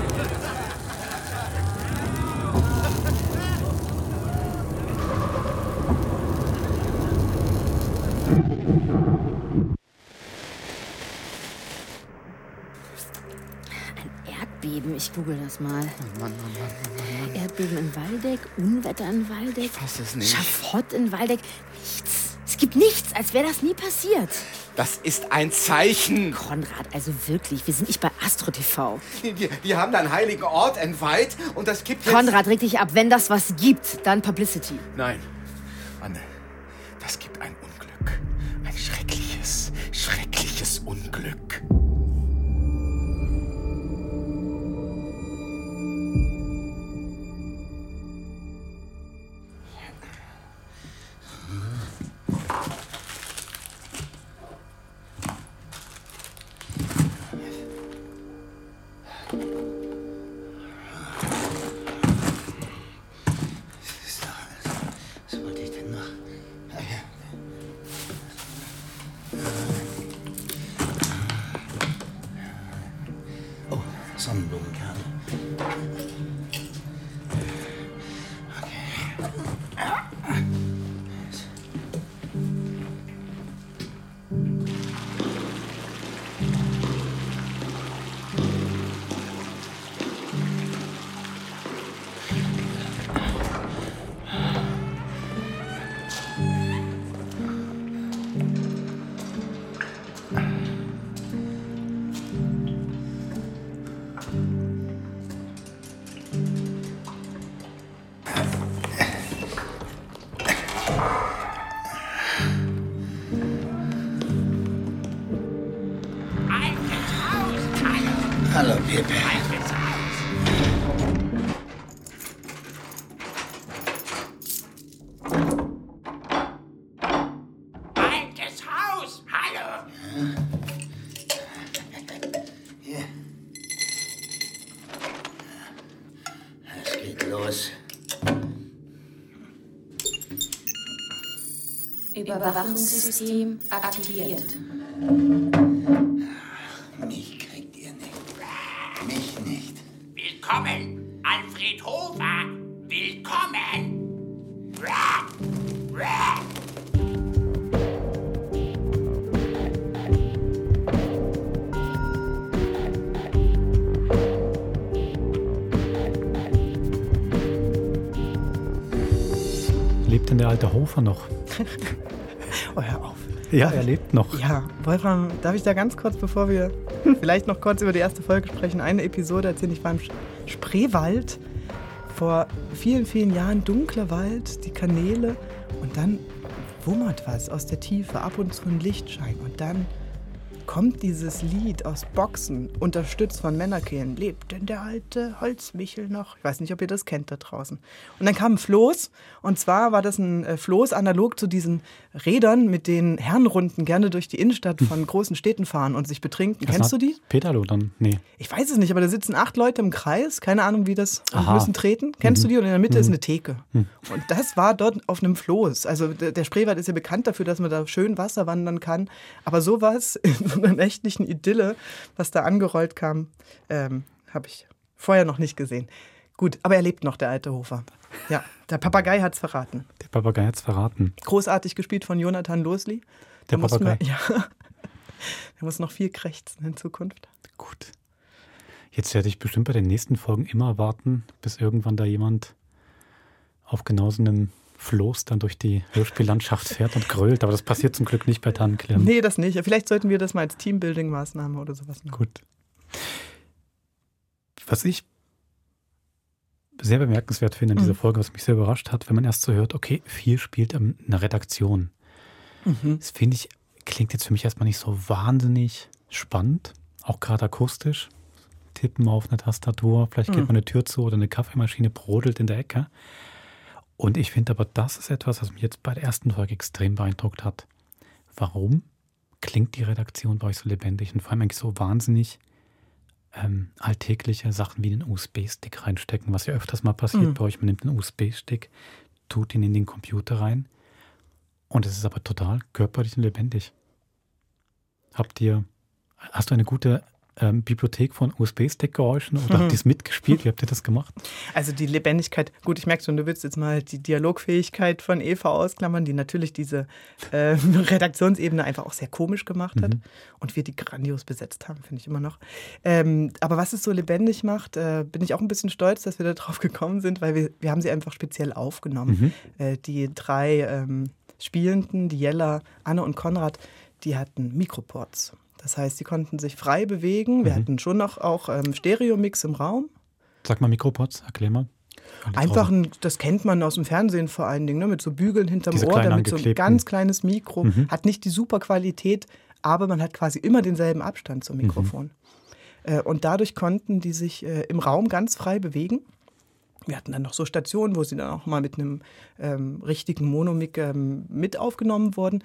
Erdbeben, ich google das mal. Mann, Mann, Mann, Mann, Erdbeben in Waldeck, Unwetter in Waldeck. Ich fass es nicht. Schafott in Waldeck. Nichts. Es gibt nichts, als wäre das nie passiert. Das ist ein Zeichen. Konrad, also wirklich, wir sind nicht bei Astro TV. Die, die, die haben da einen heiligen Ort entweiht und das gibt. Konrad, reg dich ab. Wenn das was gibt, dann Publicity. Nein. Anne, das gibt ein Unglück. Ein schreckliches, schreckliches Unglück. Überwachungssystem aktiviert. Mich kriegt ihr nicht. Mich nicht. Willkommen, Alfred Hofer! Willkommen! Lebt denn der alte Hofer noch? Ja, er lebt noch. Ja, Wolfram, darf ich da ganz kurz, bevor wir vielleicht noch kurz über die erste Folge sprechen, eine Episode erzählen? Ich war im Spreewald vor vielen, vielen Jahren, dunkler Wald, die Kanäle und dann wummert was aus der Tiefe, ab und zu ein Lichtschein und dann kommt dieses Lied aus Boxen, unterstützt von Männerkehlen. Lebt denn der alte Holzmichel noch? Ich weiß nicht, ob ihr das kennt da draußen. Und dann kam ein Floß. Und zwar war das ein äh, Floß analog zu diesen Rädern, mit denen Herrenrunden gerne durch die Innenstadt von großen Städten fahren und sich betrinken. Das Kennst du die? Peterlo dann? Nee. Ich weiß es nicht, aber da sitzen acht Leute im Kreis. Keine Ahnung, wie das. Und müssen treten. Kennst mhm. du die? Und in der Mitte mhm. ist eine Theke. Mhm. Und das war dort auf einem Floß. Also der Spreewald ist ja bekannt dafür, dass man da schön Wasser wandern kann. Aber sowas so einer nächtlichen Idylle, was da angerollt kam, ähm, habe ich vorher noch nicht gesehen. Gut, aber er lebt noch, der alte Hofer. Ja, der Papagei hat es verraten. Der Papagei hat es verraten. Großartig gespielt von Jonathan Losli. Der, der Papagei. Muss, ja, der muss noch viel krächzen in Zukunft. Gut. Jetzt werde ich bestimmt bei den nächsten Folgen immer warten, bis irgendwann da jemand auf genau so einem Floß dann durch die Hörspiellandschaft fährt und grölt. Aber das passiert zum Glück nicht bei Tannenklirren. Nee, das nicht. Vielleicht sollten wir das mal als Teambuilding-Maßnahme oder sowas machen. Gut. Was ich sehr bemerkenswert finde in dieser mhm. Folge, was mich sehr überrascht hat, wenn man erst so hört, okay, viel spielt in einer Redaktion. Mhm. Das finde ich, klingt jetzt für mich erstmal nicht so wahnsinnig spannend, auch gerade akustisch. Tippen auf eine Tastatur, vielleicht geht mhm. man eine Tür zu oder eine Kaffeemaschine brodelt in der Ecke. Und ich finde aber, das ist etwas, was mich jetzt bei der ersten Folge extrem beeindruckt hat. Warum klingt die Redaktion bei euch so lebendig und vor allem eigentlich so wahnsinnig ähm, alltägliche Sachen wie einen USB-Stick reinstecken, was ja öfters mal passiert mhm. bei euch. Man nimmt einen USB-Stick, tut ihn in den Computer rein und es ist aber total körperlich und lebendig. Habt ihr, hast du eine gute ähm, Bibliothek von USB-Stick-Geräuschen oder mhm. habt ihr es mitgespielt? Wie habt ihr das gemacht? Also die Lebendigkeit, gut, ich merke schon, du willst jetzt mal die Dialogfähigkeit von Eva ausklammern, die natürlich diese äh, Redaktionsebene einfach auch sehr komisch gemacht hat mhm. und wir die grandios besetzt haben, finde ich immer noch. Ähm, aber was es so lebendig macht, äh, bin ich auch ein bisschen stolz, dass wir da drauf gekommen sind, weil wir, wir haben sie einfach speziell aufgenommen. Mhm. Äh, die drei ähm, Spielenden, die Jella, Anne und Konrad, die hatten Mikroports. Das heißt, sie konnten sich frei bewegen. Wir mhm. hatten schon noch auch ähm, Stereomix im Raum. Sag mal Mikropods, erklär mal. Einfach, ein, das kennt man aus dem Fernsehen vor allen Dingen, ne, mit so Bügeln hinterm Diese Ohr, damit so ein ganz kleines Mikro. Mhm. Hat nicht die super Qualität, aber man hat quasi immer denselben Abstand zum Mikrofon. Mhm. Äh, und dadurch konnten die sich äh, im Raum ganz frei bewegen. Wir hatten dann noch so Stationen, wo sie dann auch mal mit einem ähm, richtigen Monomic ähm, mit aufgenommen wurden.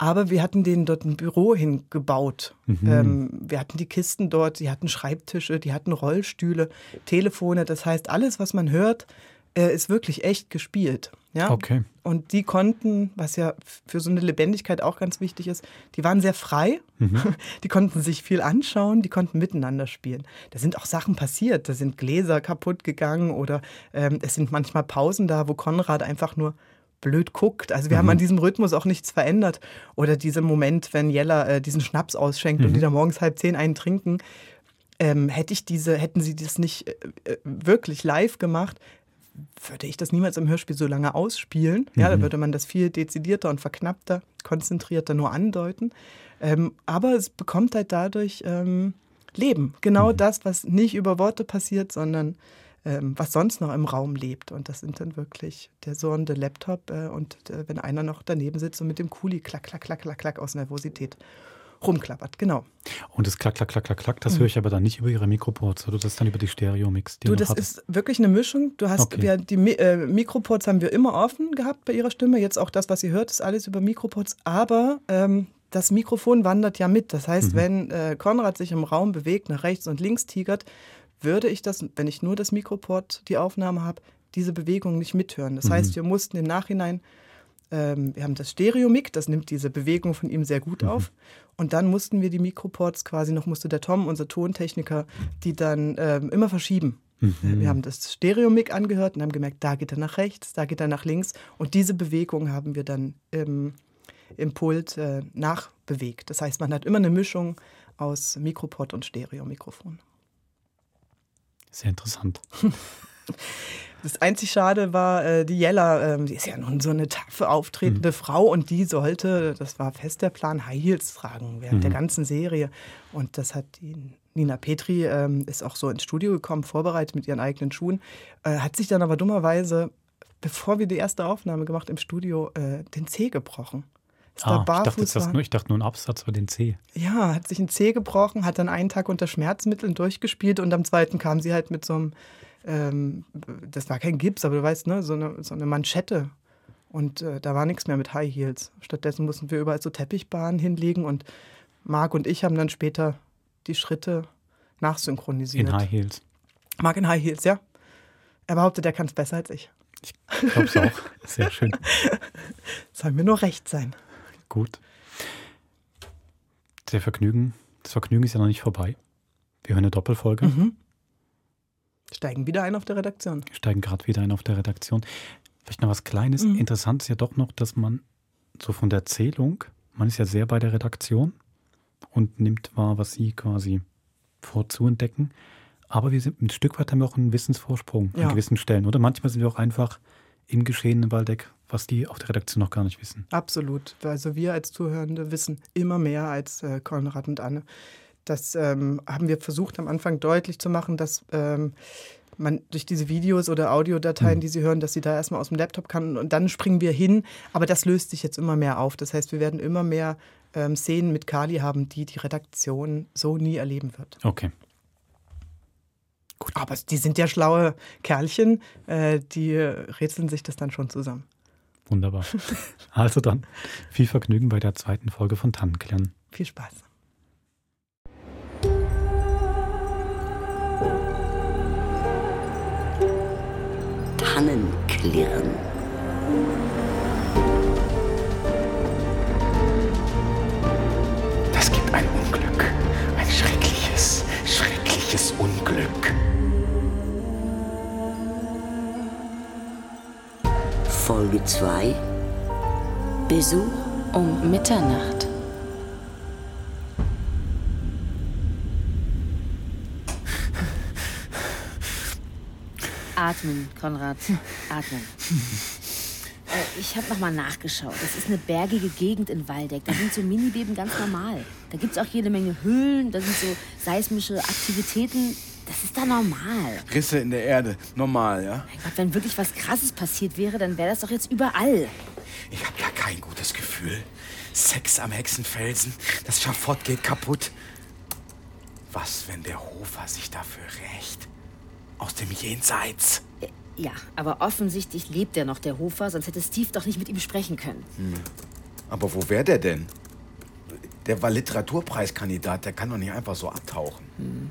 Aber wir hatten denen dort ein Büro hingebaut. Mhm. Ähm, wir hatten die Kisten dort, die hatten Schreibtische, die hatten Rollstühle, Telefone. Das heißt, alles, was man hört, äh, ist wirklich echt gespielt. Ja? Okay. Und die konnten, was ja für so eine Lebendigkeit auch ganz wichtig ist, die waren sehr frei. Mhm. Die konnten sich viel anschauen, die konnten miteinander spielen. Da sind auch Sachen passiert. Da sind Gläser kaputt gegangen oder ähm, es sind manchmal Pausen da, wo Konrad einfach nur blöd guckt. Also wir mhm. haben an diesem Rhythmus auch nichts verändert. Oder dieser Moment, wenn Jella äh, diesen Schnaps ausschenkt mhm. und die da morgens halb zehn einen trinken. Ähm, hätte ich diese, hätten sie das nicht äh, äh, wirklich live gemacht, würde ich das niemals im Hörspiel so lange ausspielen. Ja, mhm. da würde man das viel dezidierter und verknappter, konzentrierter nur andeuten. Ähm, aber es bekommt halt dadurch ähm, Leben. Genau mhm. das, was nicht über Worte passiert, sondern ähm, was sonst noch im Raum lebt. Und das sind dann wirklich der der Laptop äh, und äh, wenn einer noch daneben sitzt und mit dem Kuli klack, klack, klack, klack, klack aus Nervosität rumklappert, genau. Und das Klack, Klack, Klack, Klack, Klack, das mhm. höre ich aber dann nicht über Ihre Mikroports, oder das ist dann über die Stereo-Mix, die Du, das ist wirklich eine Mischung. Du hast, okay. wir, die äh, Mikroports haben wir immer offen gehabt bei Ihrer Stimme. Jetzt auch das, was ihr hört, ist alles über Mikroports. Aber ähm, das Mikrofon wandert ja mit. Das heißt, mhm. wenn äh, Konrad sich im Raum bewegt, nach rechts und links tigert, würde ich das, wenn ich nur das Mikroport, die Aufnahme habe, diese Bewegung nicht mithören. Das mhm. heißt, wir mussten im Nachhinein, ähm, wir haben das Stereo-Mic, das nimmt diese Bewegung von ihm sehr gut mhm. auf. Und dann mussten wir die Mikroports quasi noch, musste der Tom, unser Tontechniker, die dann ähm, immer verschieben. Mhm. Wir haben das Stereo-Mic angehört und haben gemerkt, da geht er nach rechts, da geht er nach links. Und diese Bewegung haben wir dann im, im Pult äh, nachbewegt. Das heißt, man hat immer eine Mischung aus Mikroport und Stereo-Mikrofon. Sehr interessant. Das einzig Schade war, äh, die Jella, ähm, die ist ja nun so eine taffe, auftretende mhm. Frau und die sollte, das war fest der Plan, High Heels tragen während mhm. der ganzen Serie. Und das hat die Nina Petri, ähm, ist auch so ins Studio gekommen, vorbereitet mit ihren eigenen Schuhen, äh, hat sich dann aber dummerweise bevor wir die erste Aufnahme gemacht im Studio, äh, den Zeh gebrochen. Ah, ich dachte, das nur, ich dachte nur ein Absatz für den Zeh. Ja, hat sich ein Zeh gebrochen, hat dann einen Tag unter Schmerzmitteln durchgespielt und am zweiten kam sie halt mit so einem, ähm, das war kein Gips, aber du weißt, ne, so eine, so eine Manschette. Und äh, da war nichts mehr mit High Heels. Stattdessen mussten wir überall so Teppichbahnen hinlegen und Marc und ich haben dann später die Schritte nachsynchronisiert. In High Heels. Marc in High Heels, ja. Er behauptet, er kann es besser als ich. Ich glaube es auch. Sehr schön. Soll mir nur recht sein. Gut. Der Vergnügen, das Vergnügen ist ja noch nicht vorbei. Wir hören eine Doppelfolge. Mhm. Steigen wieder ein auf der Redaktion. Steigen gerade wieder ein auf der Redaktion. Vielleicht noch was Kleines. Mhm. Interessant ist ja doch noch, dass man so von der Erzählung, man ist ja sehr bei der Redaktion und nimmt wahr, was sie quasi vorzuentdecken. Aber wir sind ein Stück weit haben wir auch einen Wissensvorsprung ja. an gewissen Stellen, oder? Manchmal sind wir auch einfach im Geschehen in Waldeck, was die auf der Redaktion noch gar nicht wissen. Absolut. Also wir als Zuhörende wissen immer mehr als äh, Konrad und Anne. Das ähm, haben wir versucht am Anfang deutlich zu machen, dass ähm, man durch diese Videos oder Audiodateien, mhm. die sie hören, dass sie da erstmal aus dem Laptop kann und dann springen wir hin. Aber das löst sich jetzt immer mehr auf. Das heißt, wir werden immer mehr ähm, Szenen mit Kali haben, die die Redaktion so nie erleben wird. Okay. Gut. Aber die sind ja schlaue Kerlchen, äh, die rätseln sich das dann schon zusammen. Wunderbar. Also dann viel Vergnügen bei der zweiten Folge von Tannenklären. Viel Spaß. Tannenklirren. Das gibt ein Unglück. Ein schreckliches, schreckliches Unglück. Folge 2 Besuch um Mitternacht. Atmen, Konrad. Atmen. Äh, ich habe nochmal nachgeschaut. Das ist eine bergige Gegend in Waldeck. Da sind so Minibeben ganz normal. Da gibt es auch jede Menge Höhlen, da sind so seismische Aktivitäten. Das ist da normal. Risse in der Erde, normal, ja? Mein Gott, wenn wirklich was Krasses passiert wäre, dann wäre das doch jetzt überall. Ich habe ja kein gutes Gefühl. Sex am Hexenfelsen, das Schafott geht kaputt. Was, wenn der Hofer sich dafür rächt? Aus dem Jenseits. Äh, ja, aber offensichtlich lebt er noch, der Hofer, sonst hätte Steve doch nicht mit ihm sprechen können. Hm. Aber wo wäre der denn? Der war Literaturpreiskandidat, der kann doch nicht einfach so abtauchen. Hm.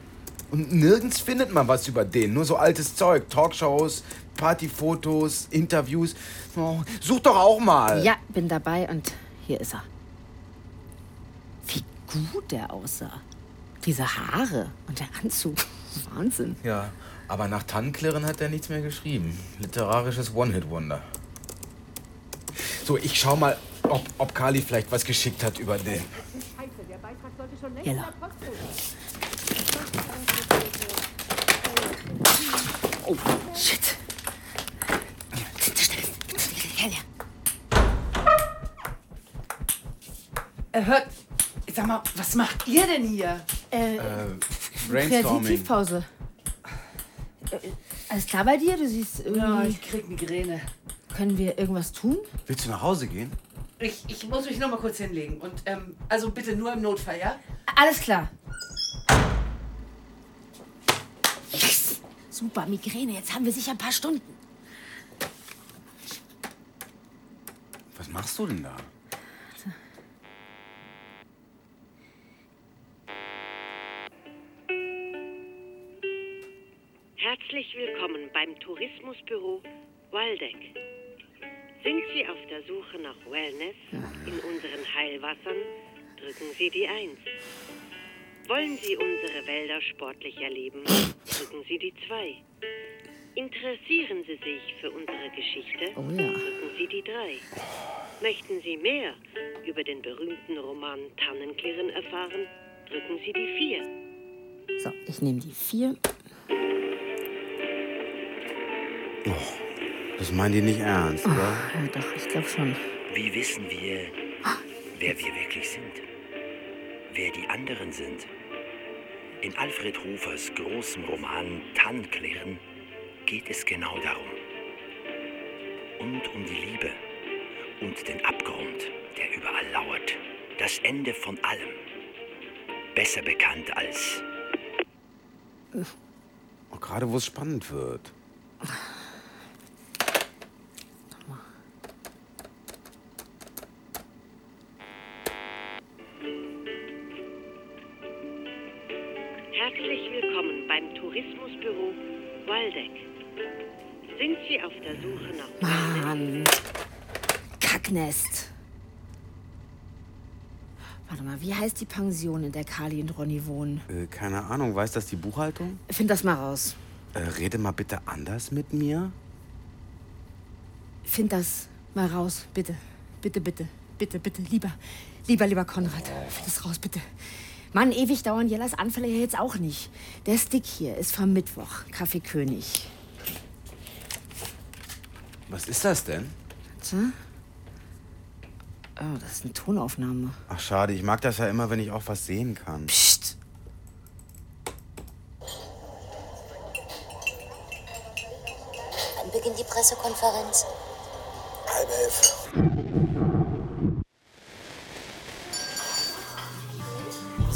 Und nirgends findet man was über den. Nur so altes Zeug. Talkshows, Partyfotos, Interviews. Oh, such doch auch mal. Ja, bin dabei und hier ist er. Wie gut der aussah. Diese Haare und der Anzug. Wahnsinn. Ja, aber nach Tannenklirren hat er nichts mehr geschrieben. Literarisches One-Hit-Wonder. So, ich schau mal, ob, ob Kali vielleicht was geschickt hat über den. Jella. Oh, shit. Schnell, Er hört. Sag mal, was macht ihr denn hier? Äh, äh Brainstorming. Kreativpause. Äh, alles klar bei dir? Du siehst irgendwie... Ja, ich krieg Migräne. Können wir irgendwas tun? Willst du nach Hause gehen? Ich, ich muss mich noch mal kurz hinlegen. Und, ähm, also bitte nur im Notfall, ja? Alles klar. Yes! Super, Migräne. Jetzt haben wir sicher ein paar Stunden. Was machst du denn da? Herzlich willkommen beim Tourismusbüro Waldeck. Sind Sie auf der Suche nach Wellness in unseren Heilwassern, drücken Sie die 1. Wollen Sie unsere Wälder sportlich erleben, drücken Sie die 2. Interessieren Sie sich für unsere Geschichte, oh ja. drücken Sie die 3. Möchten Sie mehr über den berühmten Roman Tannenklirren erfahren, drücken Sie die 4. So, ich nehme die 4. Oh, das meinen die nicht ernst, oh, oder? Ja, doch, ich glaube schon. Wie wissen wir, wer wir wirklich sind? Wer die anderen sind? In Alfred Hofers großem Roman Tannenklirren geht es genau darum. und um die Liebe und den Abgrund, der überall lauert. Das Ende von allem. Besser bekannt als. Oh, gerade wo es spannend wird. Waldeck. Sind Sie auf der Suche nach Mann. Kacknest. Warte mal, wie heißt die Pension, in der Kali und Ronny wohnen? Äh, keine Ahnung, weiß das die Buchhaltung? Find das mal raus. Äh, rede mal bitte anders mit mir. Find das mal raus, bitte. Bitte, bitte, bitte, bitte. Lieber, lieber, lieber Konrad. Find das raus, bitte. Mann, ewig dauern Jellas Anfälle ja jetzt auch nicht. Der Stick hier ist vom Mittwoch. Kaffeekönig. Was ist das denn? Warte. Oh, das ist eine Tonaufnahme. Ach, schade. Ich mag das ja immer, wenn ich auch was sehen kann. Psst. Wann beginnt die Pressekonferenz? Halb elf.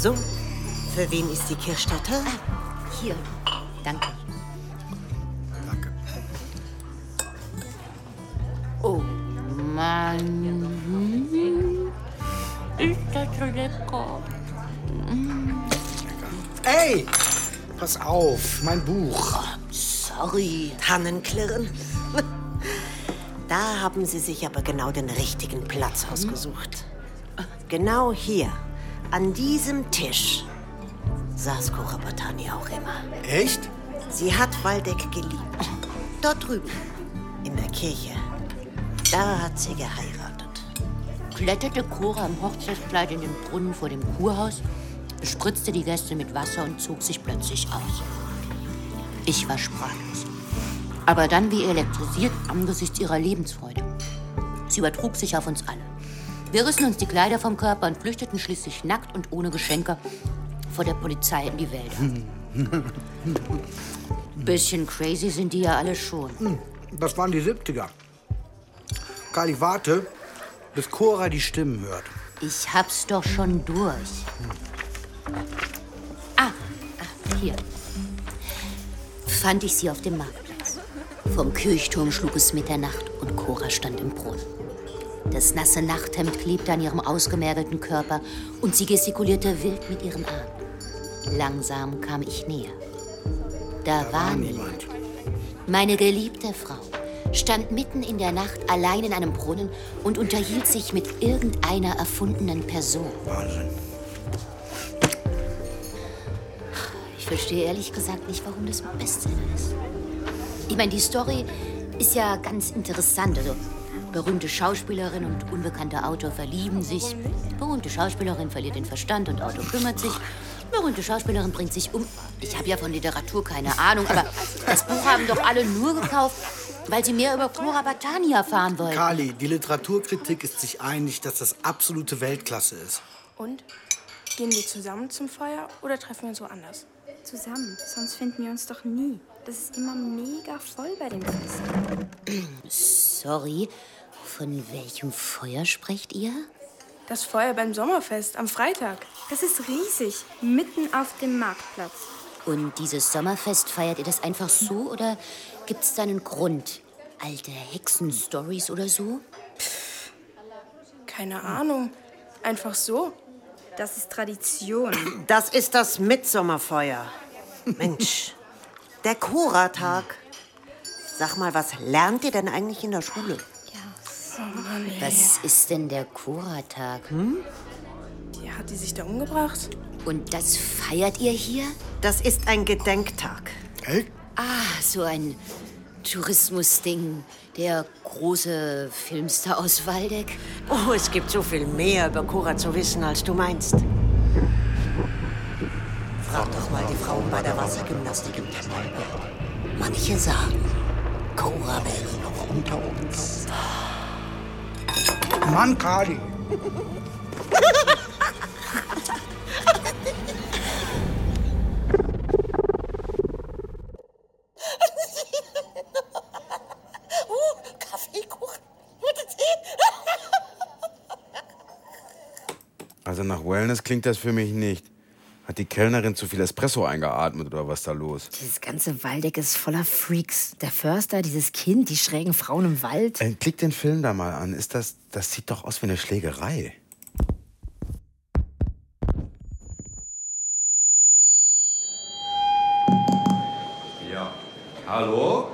So, für wen ist die Kirchstatter? Hier. Danke. Oh Mann. Ist das so lecker. Ey, pass auf, mein Buch. Sorry. Tannenklirren. Da haben Sie sich aber genau den richtigen Platz ausgesucht. Genau hier, an diesem Tisch, saß Cora Batani auch immer. Echt? Sie hat Waldeck geliebt. Dort drüben, in der Kirche. Da hat sie geheiratet. Kletterte Cora im Hochzeitskleid in den Brunnen vor dem Kurhaus, bespritzte die Gäste mit Wasser und zog sich plötzlich aus. Ich war sprachlos. Aber dann wie elektrisiert angesichts ihrer Lebensfreude. Sie übertrug sich auf uns alle. Wir rissen uns die Kleider vom Körper und flüchteten schließlich nackt und ohne Geschenke vor der Polizei in die Wälder. Bisschen crazy sind die ja alle schon. Hm, Das waren die 70er. Kali, warte, bis Cora die Stimmen hört. Ich hab's doch schon durch. Ah, ah, hier. Fand ich sie auf dem Marktplatz. Vom Kirchturm schlug es Mitternacht und Cora stand im Brunnen. Das nasse Nachthemd klebte an ihrem ausgemergelten Körper und sie gestikulierte wild mit ihren Armen. Langsam kam ich näher. Da, war niemand. Meine geliebte Frau stand mitten in der Nacht allein in einem Brunnen und unterhielt sich mit irgendeiner erfundenen Person. Wahnsinn. Ich verstehe ehrlich gesagt nicht, warum das Bestseller ist. Ich meine, die Story ist ja ganz interessant. Also, berühmte Schauspielerin und unbekannter Autor verlieben sich. Berühmte Schauspielerin verliert den Verstand und Autor kümmert sich. Berühmte Schauspielerin bringt sich um. Ich habe ja von Literatur keine Ahnung, aber das Buch haben doch alle nur gekauft, weil sie mehr über Cora Batani erfahren wollten. Kali, die Literaturkritik ist sich einig, dass das absolute Weltklasse ist. Und? Gehen wir zusammen zum Feuer oder treffen wir uns woanders? Zusammen, sonst finden wir uns doch nie. Das ist immer mega voll bei dem Fest. Sorry, von welchem Feuer sprecht ihr? Das Feuer beim Sommerfest am Freitag. Das ist riesig, mitten auf dem Marktplatz. Und dieses Sommerfest, feiert ihr das einfach so oder gibt's da einen Grund? Alte Hexen-Stories oder so? Keine Ahnung. Einfach so. Das ist Tradition. Das ist das Mitsommerfeuer. Mensch, der Cora-Tag. Sag mal, was lernt ihr denn eigentlich in der Schule? Was ist denn der Cora-Tag? Hm? Ja, hat die sich da umgebracht? Und das feiert ihr hier? Das ist ein Gedenktag. Hey? Ah, so ein Tourismusding. Der große Filmstar aus Waldeck. Oh, es gibt so viel mehr über Cora zu wissen, als du meinst. Frag doch mal die Frauen bei der Wassergymnastik im Tempel. Manche sagen, Cora wäre noch unter uns. Mann, Kali. Also nach Wellness klingt das für mich nicht. Hat die Kellnerin zu viel Espresso eingeatmet oder was da los? Dieses ganze Waldeck ist voller Freaks. Der Förster, dieses Kind, die schrägen Frauen im Wald. Äh, klick den Film da mal an. Ist das das sieht doch aus wie eine Schlägerei. Ja. Hallo?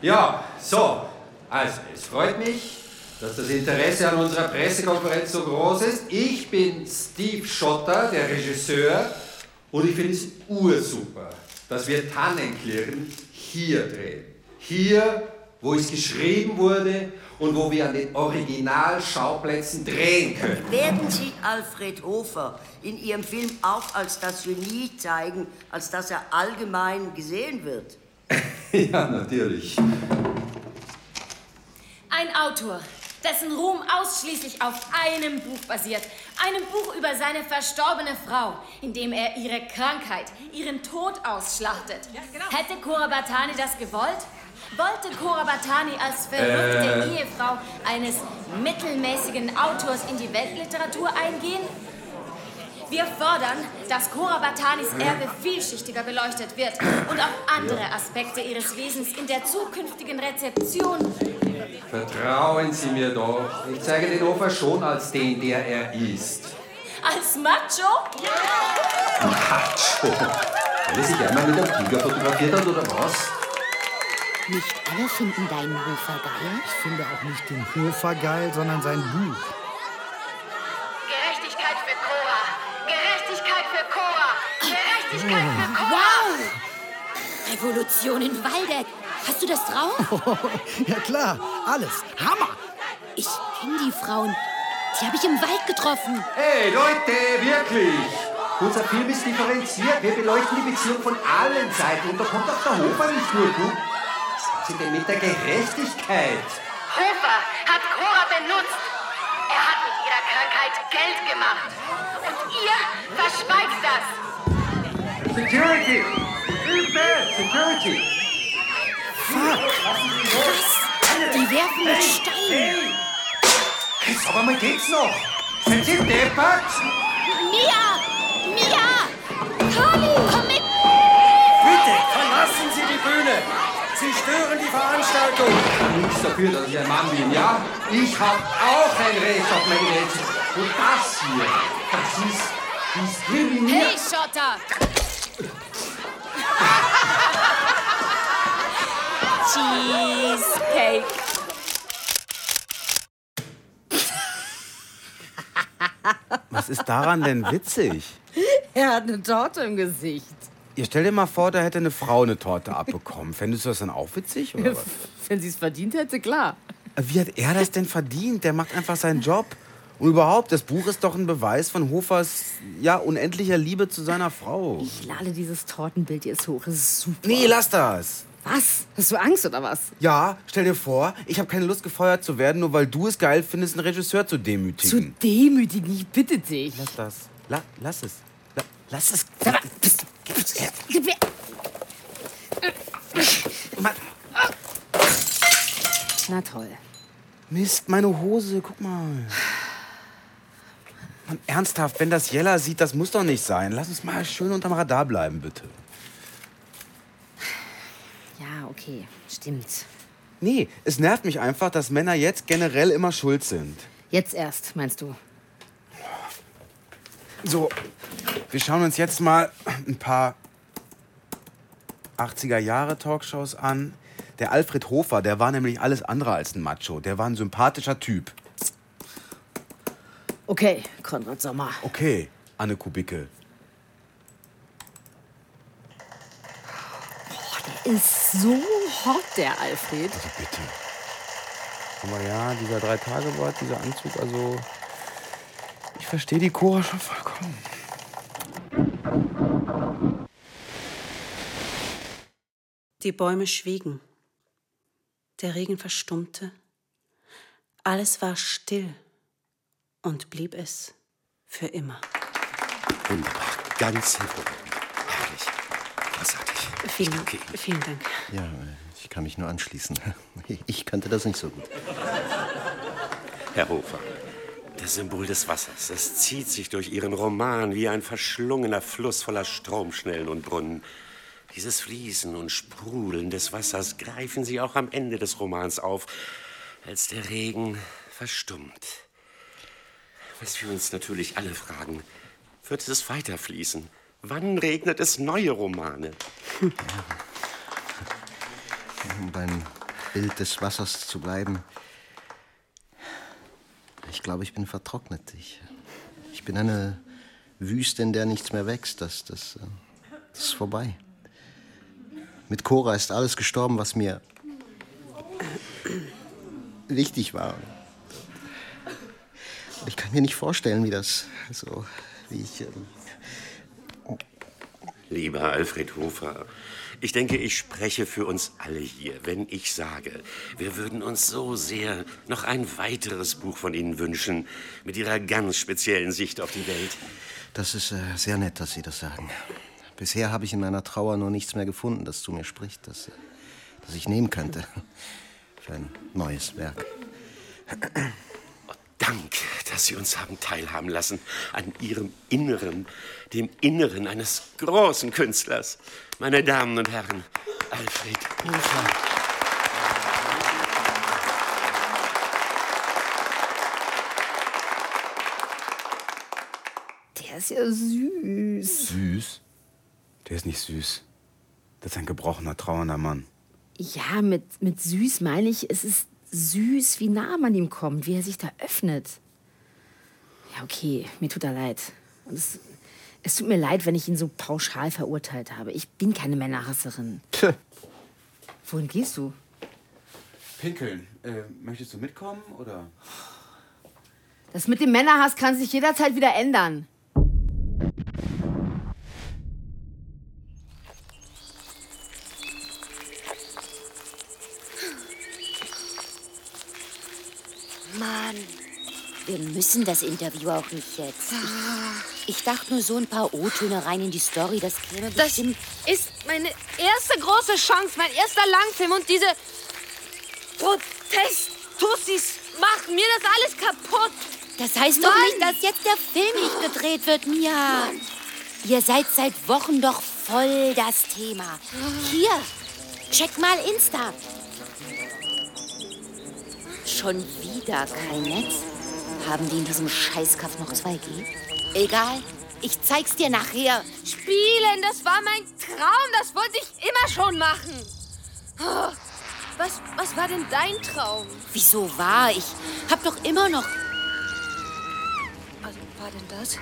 Ja, so. Also, es freut mich, dass das Interesse an unserer Pressekonferenz so groß ist. Ich bin Steve Schotter, der Regisseur, und ich finde es ursuper, dass wir Tannenklirren hier drehen. Hier, wo es geschrieben wurde und wo wir an den Originalschauplätzen drehen können. Werden Sie Alfred Hofer in Ihrem Film auch als das Genie zeigen, als dass er allgemein gesehen wird? ja, natürlich. Ein Autor, dessen Ruhm ausschließlich auf einem Buch basiert. Einem Buch über seine verstorbene Frau, in dem er ihre Krankheit, ihren Tod ausschlachtet. genau. Hätte Cora Batani das gewollt? Wollte Cora Batani als verrückte Äh. Ehefrau eines mittelmäßigen Autors in die Weltliteratur eingehen? Wir fordern, dass Cora Batanis Erbe vielschichtiger beleuchtet wird und auch andere Aspekte ihres Wesens in der zukünftigen Rezeption Vertrauen Sie mir doch. Ich zeige den Hofer schon als den, der er ist. als Macho? Macho. Weil er sich einmal mit einem Tiger fotografiert hat, oder was? Nicht alle finden deinen Hofer geil. Ich finde auch nicht den Hofer geil, sondern sein Buch. Gerechtigkeit für Cora! Gerechtigkeit für Cora! Gerechtigkeit für Cora! Wow! Revolution in Waldeck. Hast du das drauf? ja klar, alles. Hammer! Ich kenne die Frauen. Die habe ich im Wald getroffen. Hey Leute, wirklich! Unser Film ist differenziert. Wir beleuchten die Beziehung von allen Seiten. Und da kommt auch der Hofer nicht nur gut. Was sind Sie denn mit der Gerechtigkeit? Hofer hat Cora benutzt. Er hat mit ihrer Krankheit Geld gemacht. Und ihr verschweigt das. Security! Hilfe! Security! Fuck! Die werfen mit Steinen. Jetzt aber mal geht's noch! Sind Sie deppert? Mia! Mia! Carly, komm mit! Bitte, verlassen Sie die Bühne! Sie stören die Veranstaltung! Nichts dafür, dass ich ein Mann bin, ja? Ich hab auch ein Recht auf meine Welt. Und das hier, das ist diskriminiert. Hey, Schotter! Cheesecake. Was ist daran denn witzig? Er hat eine Torte im Gesicht. Ihr stell dir mal vor, da hätte eine Frau eine Torte abbekommen. Fändest du das dann auch witzig? Oder was? Wenn sie es verdient hätte, klar. Wie hat er das denn verdient? Der macht einfach seinen Job. Und überhaupt, das Buch ist doch ein Beweis von Hofers ja, unendlicher Liebe zu seiner Frau. Ich lade dieses Tortenbild jetzt hoch. Es ist super. Nee, lass das. Was? Hast du Angst oder was? Ja, stell dir vor, ich habe keine Lust, gefeuert zu werden, nur weil du es geil findest, einen Regisseur zu demütigen. Zu demütigen, ich bitte dich. Lass das. La lass es. La lass es. Gib mir. Na toll. Mist, meine Hose, guck mal. Mann, ernsthaft, wenn das Jella sieht, das muss doch nicht sein. Lass uns mal schön unterm Radar bleiben, bitte. Ja, okay, stimmt. Nee, es nervt mich einfach, dass Männer jetzt generell immer schuld sind. Jetzt erst, meinst du? So, wir schauen uns jetzt mal ein paar 80er Jahre Talkshows an. Der Alfred Hofer, der war nämlich alles andere als ein Macho. Der war ein sympathischer Typ. Okay, Konrad Sommer. Okay, Anne Kubicke. Der ist so hot, der Alfred. Also bitte. Aber ja, dieser Drei-Tage-Bart, dieser Anzug, also. Ich verstehe die Cora schon vollkommen. Die Bäume schwiegen. Der Regen verstummte. Alles war still und blieb es für immer. Wunderbar. Ganz hervorragend. Herrlich. Großartig. Vielen, vielen Dank. Ja, ich kann mich nur anschließen. Ich kannte das nicht so gut. Herr Hofer, Das Symbol des Wassers. Es zieht sich durch Ihren Roman wie ein verschlungener Fluss voller Stromschnellen und Brunnen. Dieses Fließen und Sprudeln des Wassers greifen Sie auch am Ende des Romans auf, als der Regen verstummt. Was wir uns natürlich alle fragen, wird es weiterfließen? Wann regnet es neue Romane? Um beim Bild des Wassers zu bleiben. Ich glaube, ich bin vertrocknet. Ich, ich bin eine Wüste, in der nichts mehr wächst. Das, das, äh, das ist vorbei. Mit Cora ist alles gestorben, was mir wichtig war. Ich kann mir nicht vorstellen, wie das so, wie ich. ähm, Lieber Alfred Hofer, ich denke, ich spreche für uns alle hier, wenn ich sage, wir würden uns so sehr noch ein weiteres Buch von Ihnen wünschen, mit Ihrer ganz speziellen Sicht auf die Welt. Das ist äh, sehr nett, dass Sie das sagen. Bisher habe ich in meiner Trauer nur nichts mehr gefunden, das zu mir spricht, das, äh, das ich nehmen könnte für ein neues Werk. Dank, dass Sie uns haben teilhaben lassen an Ihrem Inneren, dem Inneren eines großen Künstlers. Meine Damen und Herren, Alfred Hofer. Der ist ja süß. Süß? Der ist nicht süß. Das ist ein gebrochener, trauernder Mann. Ja, mit, mit süß meine ich, es ist süß, wie nah man ihm kommt, wie er sich da öffnet. Ja, okay, mir tut er leid. Und es, es tut mir leid, wenn ich ihn so pauschal verurteilt habe. Ich bin keine Männerhasserin. Wohin gehst du? Pinkeln. Äh, möchtest du mitkommen oder? Das mit dem Männerhass kann sich jederzeit wieder ändern. Mann, wir müssen das Interview auch nicht jetzt. Ich, ich dachte nur so ein paar O-Töne rein in die Story, das käme Das bestimmt. ist meine erste große Chance, mein erster Langfilm und diese Protest-Tussis machen mir das alles kaputt. Das heißt doch Mann! nicht, dass jetzt der Film nicht gedreht wird, Mia. Ihr seid seit Wochen doch voll das Thema. Hier, check mal Insta. Schon wieder kein Netz? Haben die in diesem Scheißkaff noch 2G? Egal, ich zeig's dir nachher. Spielen, das war mein Traum, das wollte ich immer schon machen. Oh, Was, was war denn dein Traum? Wieso war? Ich hab doch immer noch. Was war denn das?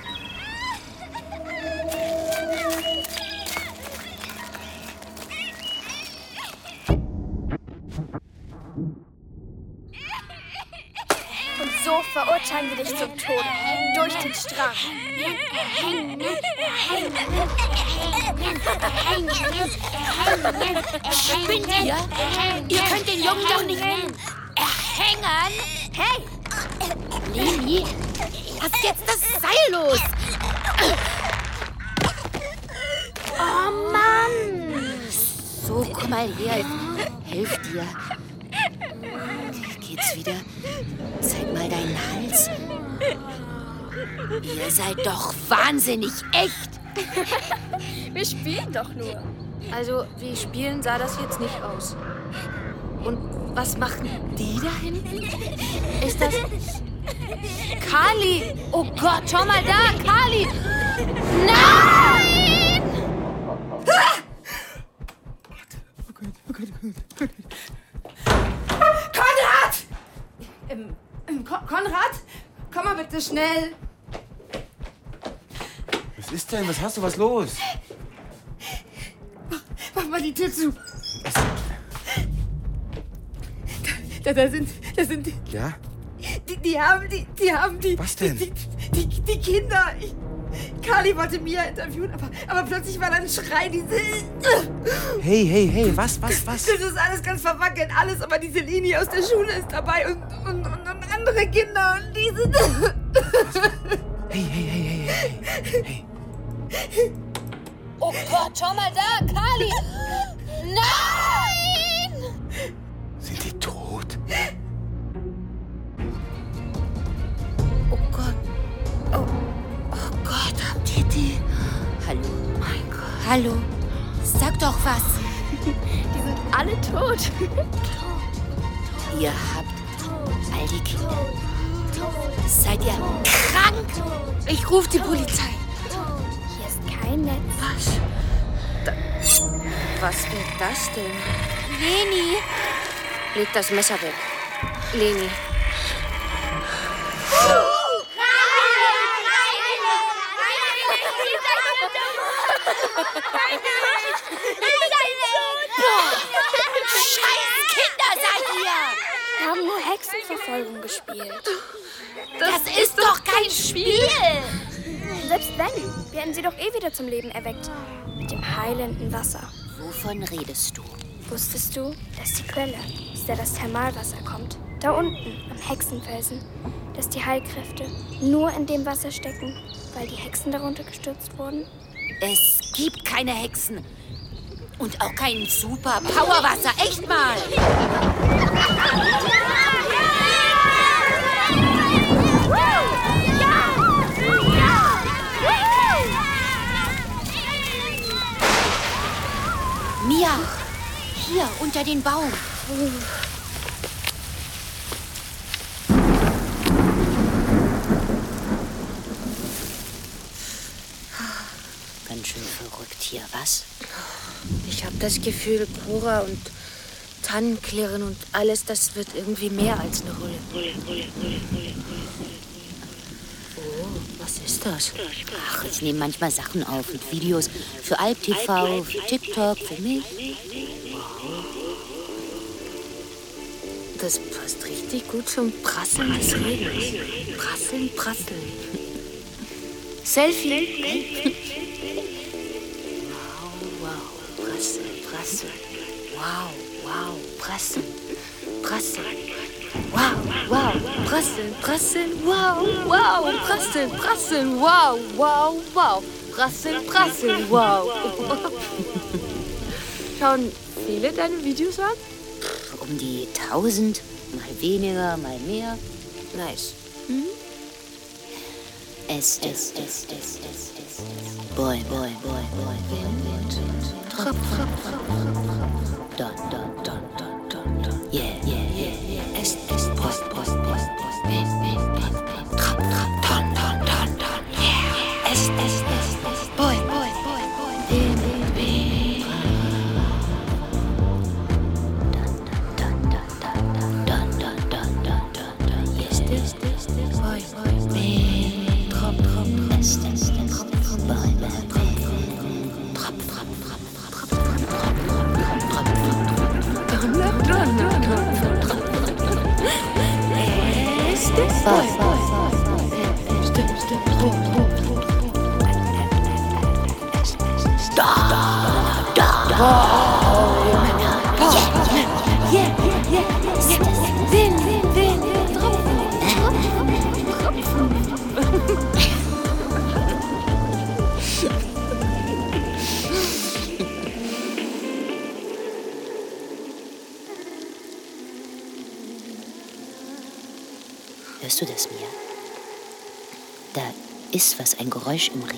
So verurteilen wir dich zum Tode. Durch den Strafen. Spinnt ihr? Ihr könnt den Jungen doch nicht erhängen. Hey! Leni, lass jetzt das Seil los. Oh Mann! So, komm mal her. Ich helf dir. Geht's wieder? Zeig mal deinen Hals. Ihr seid doch wahnsinnig echt. Wir spielen doch nur. Also, wie spielen sah das jetzt nicht aus. Und was machen die da hinten? Ist das. Kali! Oh Gott, schau mal da! Kali! Nein! Konrad! Ähm, ähm, Ko Konrad? Komm mal bitte schnell. Was ist denn? Was hast du? Was los? Mach mal die Tür zu. Da, da sind, da sind, die, Ja? die, die haben, die, die haben die. Was denn? Die, die, die Kinder. Ich, Kali wollte Mia interviewen, aber, aber plötzlich war da ein Schrei, diese. Hey, hey, hey, was, was, was? Das ist alles ganz verwackelt, alles, aber diese Linie aus der Schule ist dabei und, und, und, und andere Kinder und die sind. Hey, hey, hey, hey, hey. Oh Gott, schau mal da! Kali! Nein! Sind die tot? Oh Gott. Gott, habt ihr die? Hallo. Mein Gott. Hallo. Sag doch was. Die sind alle tot. Ihr habt all die Kinder. Seid ihr krank? Ich rufe die Polizei. Hier ist kein Netz. Was? Da, was wird das denn? Leni! Leg das Messer weg. Leni, Scheiß Kinder seid ihr! Wir haben nur Hexenverfolgung gespielt. Das, ist doch kein Spiel! Selbst wenn, wir hätten sie doch eh wieder zum Leben erweckt. Mit dem heilenden Wasser. Wovon redest du? Wusstest du, dass die Quelle, aus der das Thermalwasser kommt, da unten am Hexenfelsen, dass die Heilkräfte nur in dem Wasser stecken, weil die Hexen darunter gestürzt wurden? Es gibt keine Hexen. Und auch kein super Powerwasser. Echt mal! Mia, hier unter den Baum. Schön verrückt hier, was? Ich habe das Gefühl, Cora und Tannenklirren und alles, das wird irgendwie mehr als eine Rolle. Oh, was ist das? Ach, ich nehme manchmal Sachen auf mit Videos für Alp TV, für TikTok, für mich. Das passt richtig gut zum Prasseln des Regens. Prasseln, prasseln. Selfie. Wow, prasseln, prasseln. Wow, wow, prasseln, prasseln. Wow, wow, prasseln, prasseln, wow, wow, prasseln, prasseln, wow, wow, wow, prasseln, prasseln, wow. Schauen viele deine Videos an? Um die tausend, mal weniger, mal mehr. Nice. Es, es, es, es, es, es. Boy, boy, boy, boy, Wind, Trap, Dun, dun, dun, dun, dun, dun. Yeah, yeah, yeah, yeah. Stop. Stop! Hörst du das, Mia? Da ist was, ein Geräusch im Regen.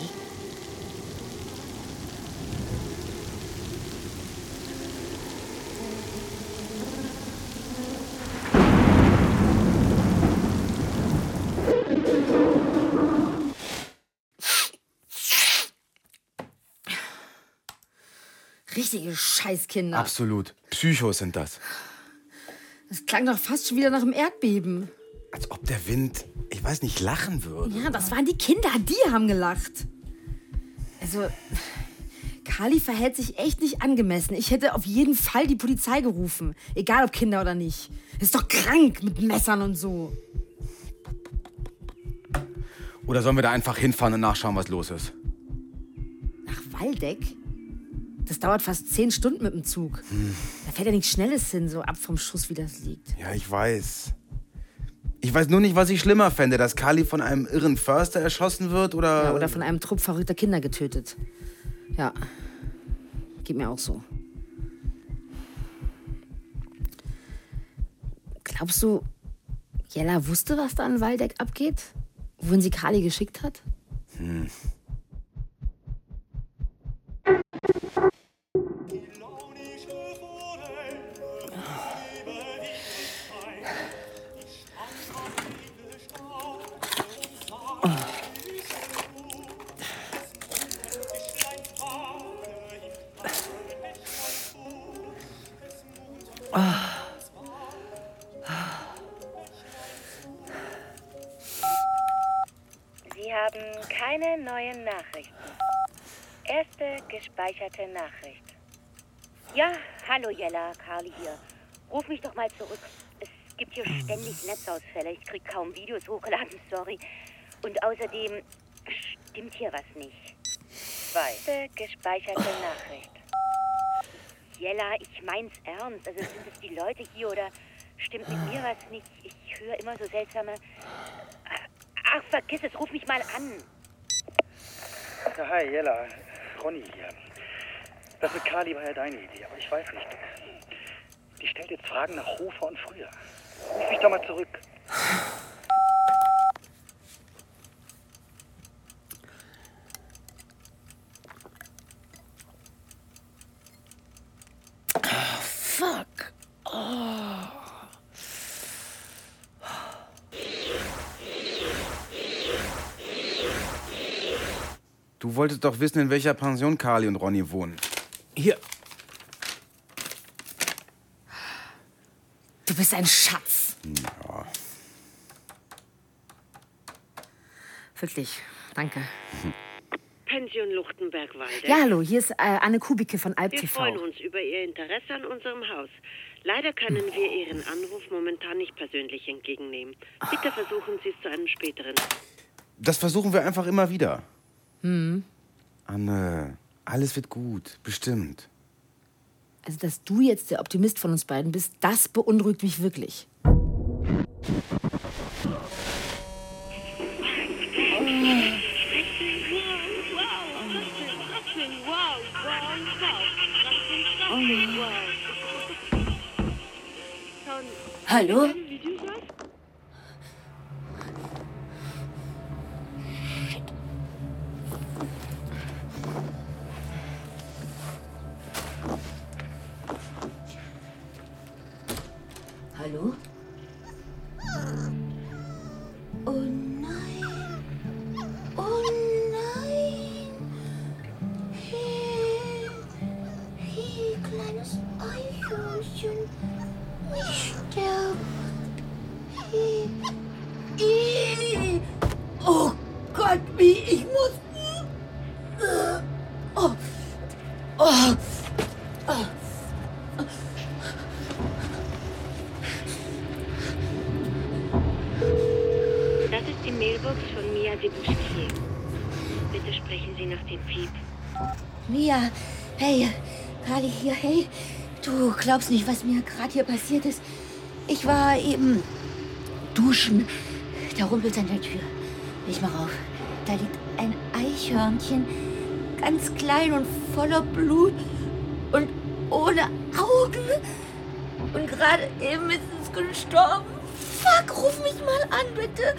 Richtige Scheißkinder. Absolut. Psychos sind das. Das klang doch fast schon wieder nach einem Erdbeben. Als ob der Wind, ich weiß nicht, lachen würde. Ja, das waren die Kinder, die haben gelacht. Also, Kali verhält sich echt nicht angemessen. Ich hätte auf jeden Fall die Polizei gerufen. Egal ob Kinder oder nicht. Ist doch krank mit Messern und so. Oder sollen wir da einfach hinfahren und nachschauen, was los ist? Nach Waldeck? Das dauert fast zehn Stunden mit dem Zug. Hm. Da fährt ja nichts Schnelles hin, so ab vom Schuss, wie das liegt. Ja, ich weiß. Ich weiß nur nicht, was ich schlimmer fände, dass Kali von einem irren Förster erschossen wird oder. Ja, oder von einem Trupp verrückter Kinder getötet. Ja. Geht mir auch so. Glaubst du, Jella wusste, was da in Waldeck abgeht? Wohin sie Kali geschickt hat? Hm. Keine neuen Nachrichten. Erste gespeicherte Nachricht. Ja, hallo Jella, Carly hier. Ruf mich doch mal zurück. Es gibt hier ständig Netzausfälle. Ich krieg kaum Videos hochgeladen, sorry. Und außerdem stimmt hier was nicht. Zweite gespeicherte Nachricht. Jella, ich mein's ernst. Also sind es die Leute hier oder stimmt mit mir was nicht? Ich höre immer so seltsame. Ach, vergiss es, ruf mich mal an. Ja, hi, Jella. Ronny hier. Das mit Kali war ja deine Idee, aber ich weiß nicht. Die stellt jetzt Fragen nach Hofer und früher. Ruf mich doch mal zurück. Fuck. Oh. Du wolltest doch wissen, in welcher Pension Carly und Ronny wohnen. Hier. Du bist ein Schatz. Ja. Wirklich. Danke. Pension Luchtenberg-Walde. Ja, hallo, hier ist äh, Anne Kubicke von Alp Wir TV. freuen uns über Ihr Interesse an unserem Haus. Leider können wir Ihren Anruf momentan nicht persönlich entgegennehmen. Bitte versuchen Sie es zu einem späteren. Das versuchen wir einfach immer wieder. Hm. Anne, alles wird gut. Bestimmt. Also, dass du jetzt der Optimist von uns beiden bist, das beunruhigt mich wirklich. Hallo? Hallo? Glaubst nicht, was mir gerade hier passiert ist. Ich war eben duschen. Da rumpelt an der Tür. Ich mach auf. Da liegt ein Eichhörnchen, ganz klein und voller Blut und ohne Augen. Und gerade eben ist es gestorben. Fuck, ruf mich mal an, bitte.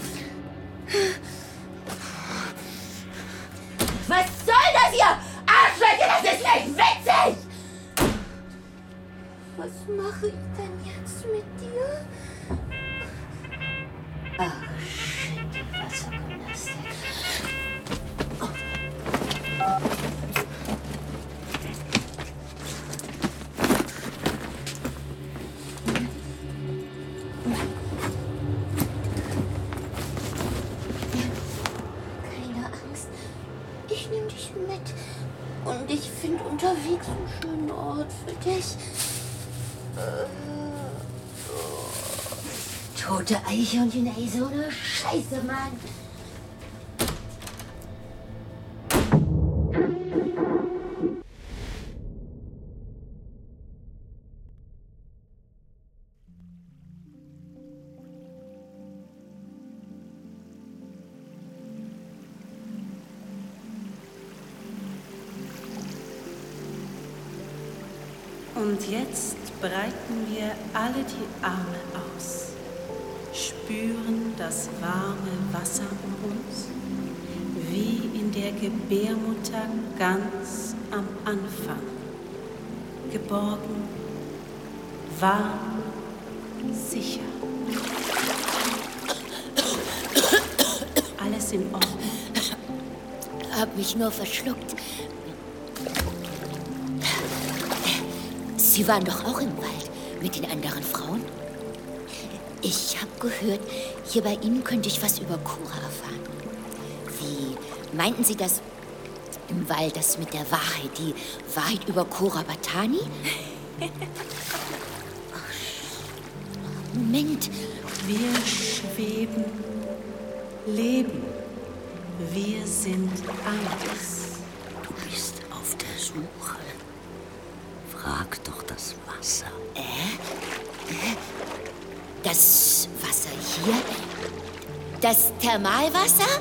Was soll das hier? Arschlöcher, das ist nicht witzig! Was mache ich denn jetzt mit dir? Ach, shit, die Wassergymnastik. Keine Angst. Ich nehme dich mit. Und ich finde unterwegs einen schönen Ort für dich. Äh, oh. Tote Eichhörnchen, ey, so eine Scheiße, Mann. Warm, sicher. Alles in Ordnung. Hab mich nur verschluckt. Sie waren doch auch im Wald. Mit den anderen Frauen? Ich habe gehört, hier bei Ihnen könnte ich was über Cora erfahren. Wie meinten Sie das im Wald, das mit der Wahrheit, die Wahrheit über Cora Batani? Moment. Wir schweben, leben. Wir sind eins. Du bist auf der Suche. Frag doch das Wasser. Äh? Äh? Das Wasser hier? Das Thermalwasser?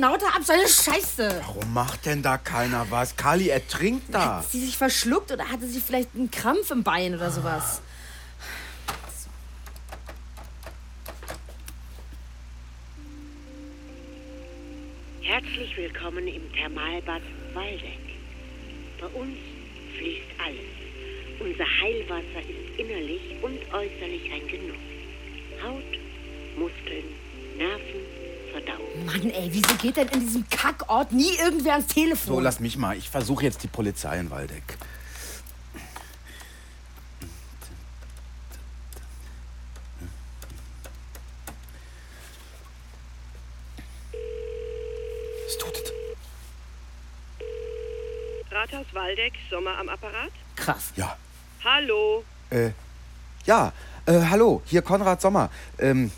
Da ab? So eine Scheiße. Warum macht denn da keiner was? Kali ertrinkt da. Hat sie sich verschluckt oder hatte sie vielleicht einen Krampf im Bein oder sowas? Herzlich willkommen im Thermalbad Waldeck. Bei uns fließt alles. Unser Heilwasser ist innerlich und äußerlich ein Genuss. Haut, Muskeln, Nerven, Verdauung. Mann, ey, wieso geht denn in diesem Kackort nie irgendwer ans Telefon? So, lass mich mal. Ich versuche jetzt die Polizei in Waldeck. Es tut es. Rathaus Waldeck, Sommer am Apparat? Krass. Ja. Hallo. Äh, ja, äh, hallo, hier Konrad Sommer. Ähm, äh,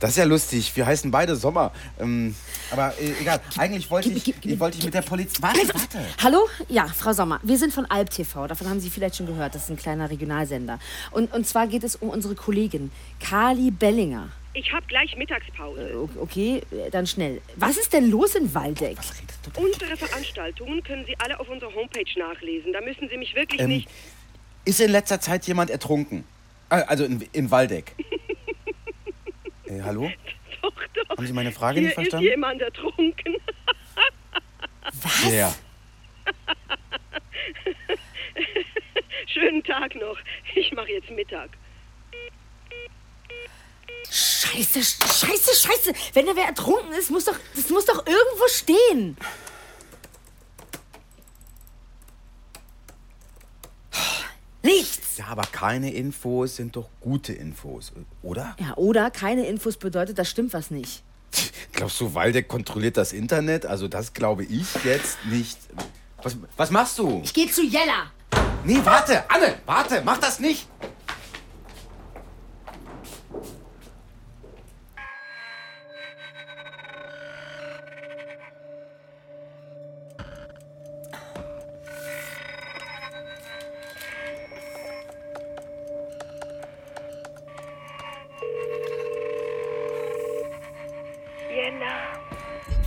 das ist ja lustig. Wir heißen beide Sommer. Ähm, aber äh, egal. Eigentlich wollte ich, ich, wollte ich mit der Polizei. Warte, warte. Hallo? Ja, Frau Sommer. Wir sind von Alp TV. Davon haben Sie vielleicht schon gehört. Das ist ein kleiner Regionalsender. Und, und zwar geht es um unsere Kollegin Kali Bellinger. Ich habe gleich Mittagspause. Äh, Okay, äh, dann schnell. Was ist denn los in Waldeck? Unsere Veranstaltungen können Sie alle auf unserer Homepage nachlesen. Da müssen Sie mich wirklich Ähm, nicht. Ist in letzter Zeit jemand ertrunken? Äh, Also in, in Waldeck. äh, hallo? Doch, doch. Haben Sie meine Frage hier nicht verstanden? ist jemand ertrunken. Was? Ja. Schönen Tag noch. Ich mache jetzt Mittag. Scheiße, sch- scheiße, scheiße. Wenn da wer ertrunken ist, muss doch, das muss doch irgendwo stehen. Nichts. Ja, aber keine Infos sind doch gute Infos, oder? Ja, oder keine Infos bedeutet, da stimmt was nicht. Glaubst du, Waldeck kontrolliert das Internet? Also das glaube ich jetzt nicht. Was, was machst du? Ich gehe zu Jella. Nee, warte, Anne, warte, mach das nicht.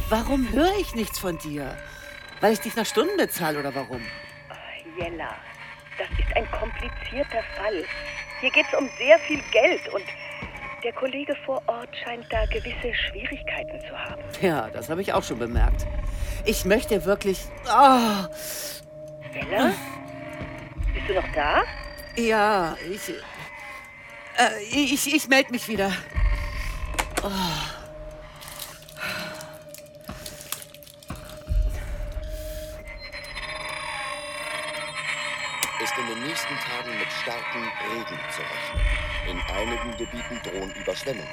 Warum höre ich nichts von dir? Weil ich dich nach Stunden bezahle oder warum? Jella, das ist ein komplizierter Fall. Hier geht es um sehr viel Geld und der Kollege vor Ort scheint da gewisse Schwierigkeiten zu haben. Ja, das habe ich auch schon bemerkt. Ich möchte wirklich. Oh, Jella? Bist du noch da? ja, ich. Äh, ich ich melde mich wieder. Oh. Ist in den nächsten Tagen mit starkem Regen zu rechnen. In einigen Gebieten drohen Überschwemmungen.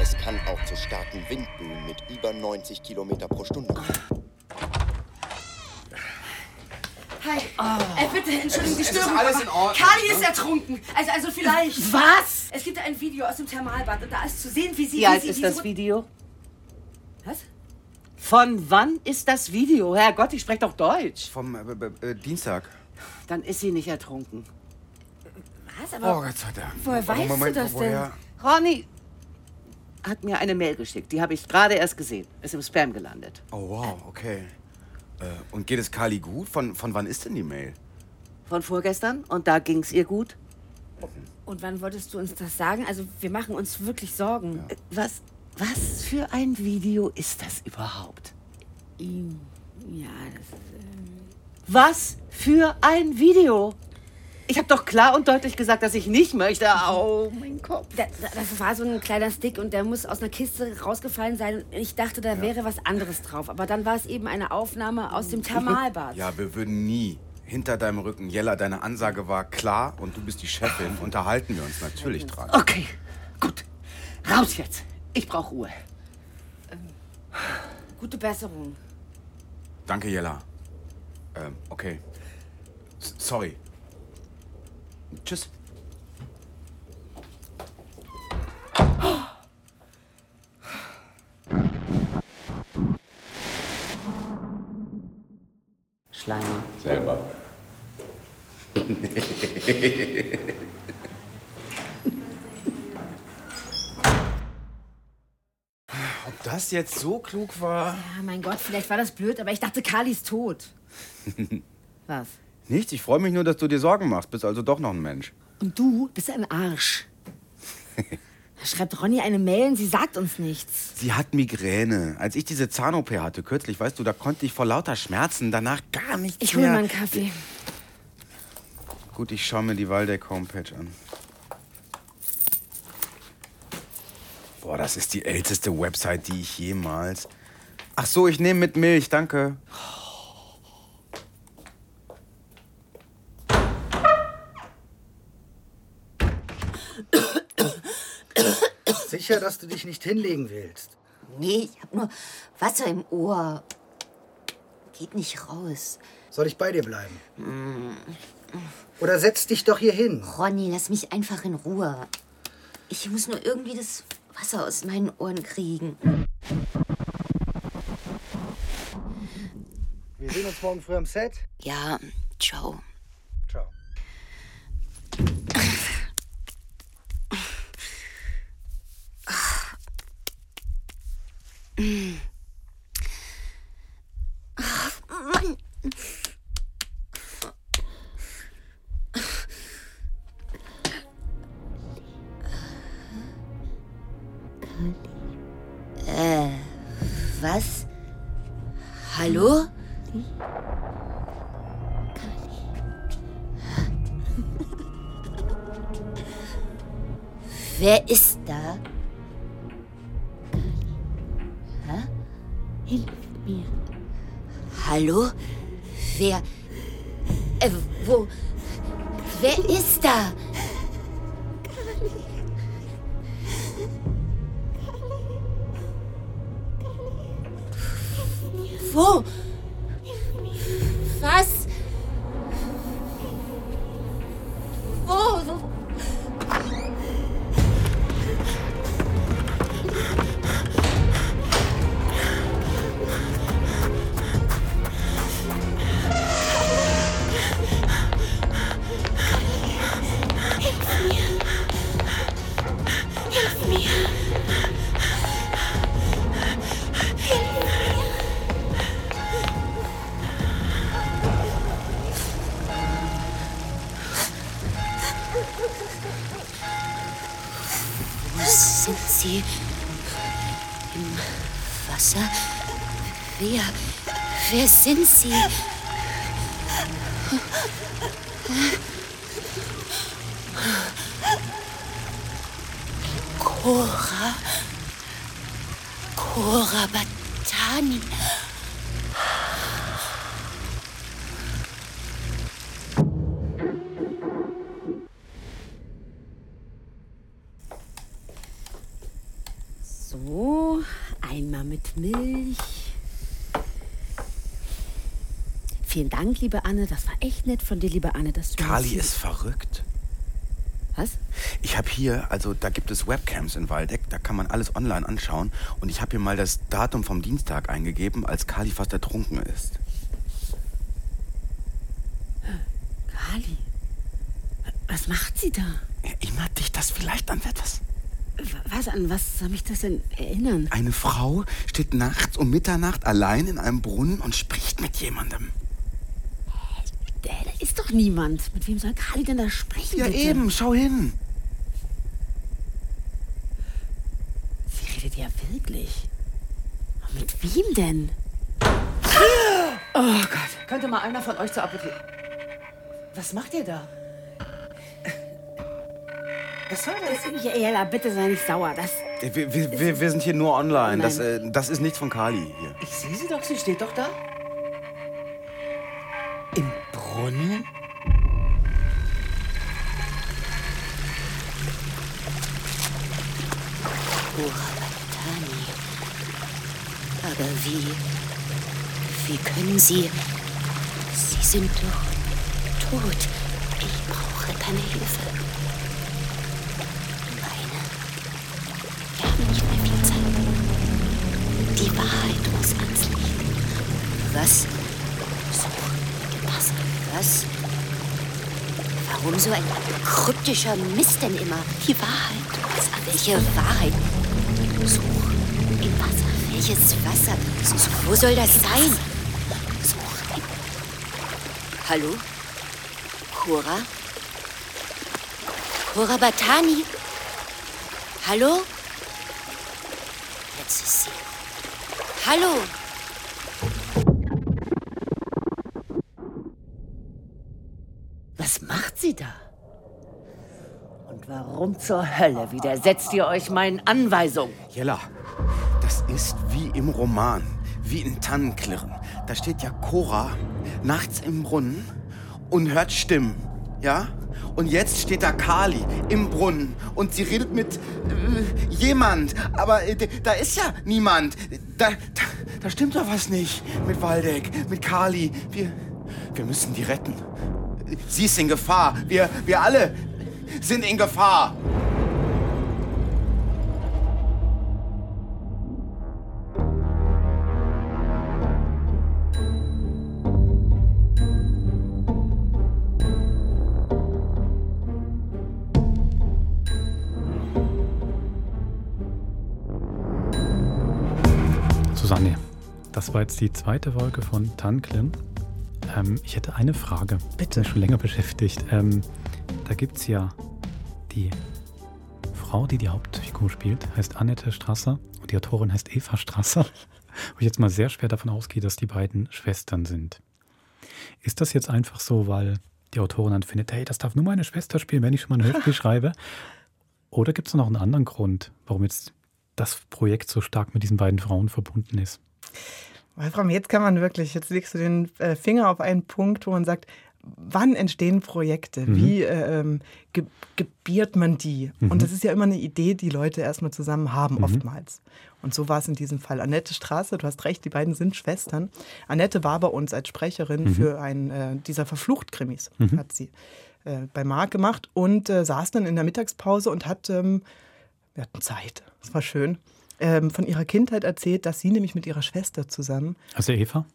Es kann auch zu starken Windböen mit über 90 Kilometer pro Stunde kommen. Hi. Äh, bitte, entschuldigen die Es ist Störung. alles aber in Ordnung, Kali ne? ist ertrunken. Also, also vielleicht. Was? Es gibt ein Video aus dem Thermalbad und da ist zu sehen, wie sie. Wie wie alt ist das Video? Was? Von wann ist das Video? Herrgott, ich spreche doch Deutsch. Vom äh, äh, äh, Dienstag. Dann ist sie nicht ertrunken. Was? Aber Oh, Gott sei Dank. woher weißt Moment, du das woher? denn? Ronny hat mir eine Mail geschickt. Die habe ich gerade erst gesehen. Ist im Spam gelandet. Oh, wow, okay. Äh, und geht es Kali gut? Von, von wann ist denn die Mail? Von vorgestern. Und da ging es ihr gut. Und wann wolltest du uns das sagen? Also, wir machen uns wirklich Sorgen. Äh, Was, was für ein Video ist das überhaupt? Ja, das ist. ähm, Was für ein Video? Ich habe doch klar und deutlich gesagt, dass ich nicht möchte. Au, mein Kopf. Da, da, das war so ein kleiner Stick und der muss aus einer Kiste rausgefallen sein. Ich dachte, da wäre was anderes drauf. Aber dann war es eben eine Aufnahme aus dem Thermalbad. Ja, wir würden nie hinter deinem Rücken, Jella, deine Ansage war klar und du bist die Chefin, unterhalten wir uns natürlich dran. Okay, gut. Raus jetzt. Ich brauche Ruhe. Gute Besserung. Danke, Jella. Ähm, okay. S sorry. Tschüss. Schleimer. Selber. Ob das jetzt so klug war? Ja, mein Gott, vielleicht war das blöd, aber ich dachte, Kali ist tot. Was? Nichts, ich freue mich nur, dass du dir Sorgen machst. Bist also doch noch ein Mensch. Und du bist ein Arsch. Da schreibt Ronny eine Mail und sie sagt uns nichts. Sie hat Migräne. Als ich diese Zahn-OP hatte kürzlich, weißt du, da konnte ich vor lauter Schmerzen danach gar nichts Ich hole mehr. mal einen Kaffee. Gut, ich schaue mir die Waldeck-Homepage an. Boah, das ist die älteste Website, die ich jemals. Ach so, ich nehme mit Milch, danke. Sicher, dass du dich nicht hinlegen willst. Nee, ich hab nur Wasser im Ohr. Geht nicht raus. Soll ich bei dir bleiben? Oder setz dich doch hier hin. Ronny, lass mich einfach in Ruhe. Ich muss nur irgendwie das Wasser aus meinen Ohren kriegen. Wir sehen uns morgen früh am Set. Ja, ciao. Ciao. Äh, was? Hallo? Wer ist Wer sind Sie? Cora? Cora Batani? So, einmal mit Milch. Vielen Dank, liebe Anne. Das war echt nett von dir, liebe Anne, dass du Kali ist verrückt. Was? Ich habe hier, also da gibt es Webcams in Waldeck, da kann man alles online anschauen. Und ich habe hier mal das Datum vom Dienstag eingegeben, als Kali fast ertrunken ist. Kali. Was macht sie da? Erinnert dich das vielleicht an etwas? Was, an was soll mich das denn erinnern? Eine Frau steht nachts um Mitternacht allein in einem Brunnen und spricht mit jemandem. Doch niemand. Mit wem soll Kali denn da sprechen? Ja, bitte? eben, schau hin. Sie redet ja wirklich. Mit wem denn? Oh Gott, könnte mal einer von euch zur Apotheke. Was macht ihr da? Was soll das? Jella, bitte sei nicht sauer. Das. Wir, wir, wir, wir sind hier nur online. Das, äh, das ist nichts von Kali hier. Ich sehe sie doch, sie steht doch da. Brunnen? Urabatani. Aber wie? Wie können Sie? Sie sind doch tot. Ich brauche deine Hilfe. Meine. Wir haben nicht mehr viel Zeit. Die Wahrheit muss ans Licht. Was? Was? Warum so ein kryptischer Mist denn immer? Die Wahrheit. Was, welche Wahrheit? Such im Wasser. Welches Wasser? Such, wo soll das sein? Such. Hallo? Cora? Cora Batani? Hallo? Jetzt ist sie. Hallo? Sie da? Und warum zur Hölle widersetzt ihr euch meinen Anweisungen? Jella, das ist wie im Roman, wie in Tannenklirren. Da steht ja Cora nachts im Brunnen und hört Stimmen, ja? Und jetzt steht da Kali im Brunnen und sie redet mit äh, jemand. Aber äh, da ist ja niemand. Da, da, da stimmt doch was nicht mit Waldeck, mit Kali. Wir, wir müssen die retten. Sie ist in Gefahr. Wir, wir alle sind in Gefahr. Susanne, das war jetzt die zweite Folge von Tanklim. Ähm, ich hätte eine Frage. Bitte. Mich schon länger beschäftigt. Ähm, da gibt es ja die Frau, die die Hauptfigur spielt, heißt Annette Strasser und die Autorin heißt Eva Strasser. Wo ich jetzt mal sehr schwer davon ausgehe, dass die beiden Schwestern sind. Ist das jetzt einfach so, weil die Autorin dann findet, hey, das darf nur meine Schwester spielen, wenn ich schon mal ein Hörspiel schreibe? Oder gibt es noch einen anderen Grund, warum jetzt das Projekt so stark mit diesen beiden Frauen verbunden ist? Wolfram, jetzt kann man wirklich, jetzt legst du den äh, Finger auf einen Punkt, wo man sagt, wann entstehen Projekte? Mhm. Wie äh, ähm, ge gebiert man die? Mhm. Und das ist ja immer eine Idee, die Leute erstmal zusammen haben, Mhm. oftmals. Und so war es in diesem Fall. Annette Straße, du hast recht, die beiden sind Schwestern. Annette war bei uns als Sprecherin Mhm. für einen äh, dieser Verflucht-Krimis, Mhm. hat sie äh, bei Marc gemacht und äh, saß dann in der Mittagspause und hat, ähm, wir hatten Zeit, das war schön, ähm, von ihrer Kindheit erzählt, dass sie nämlich mit ihrer Schwester zusammen Also Eva?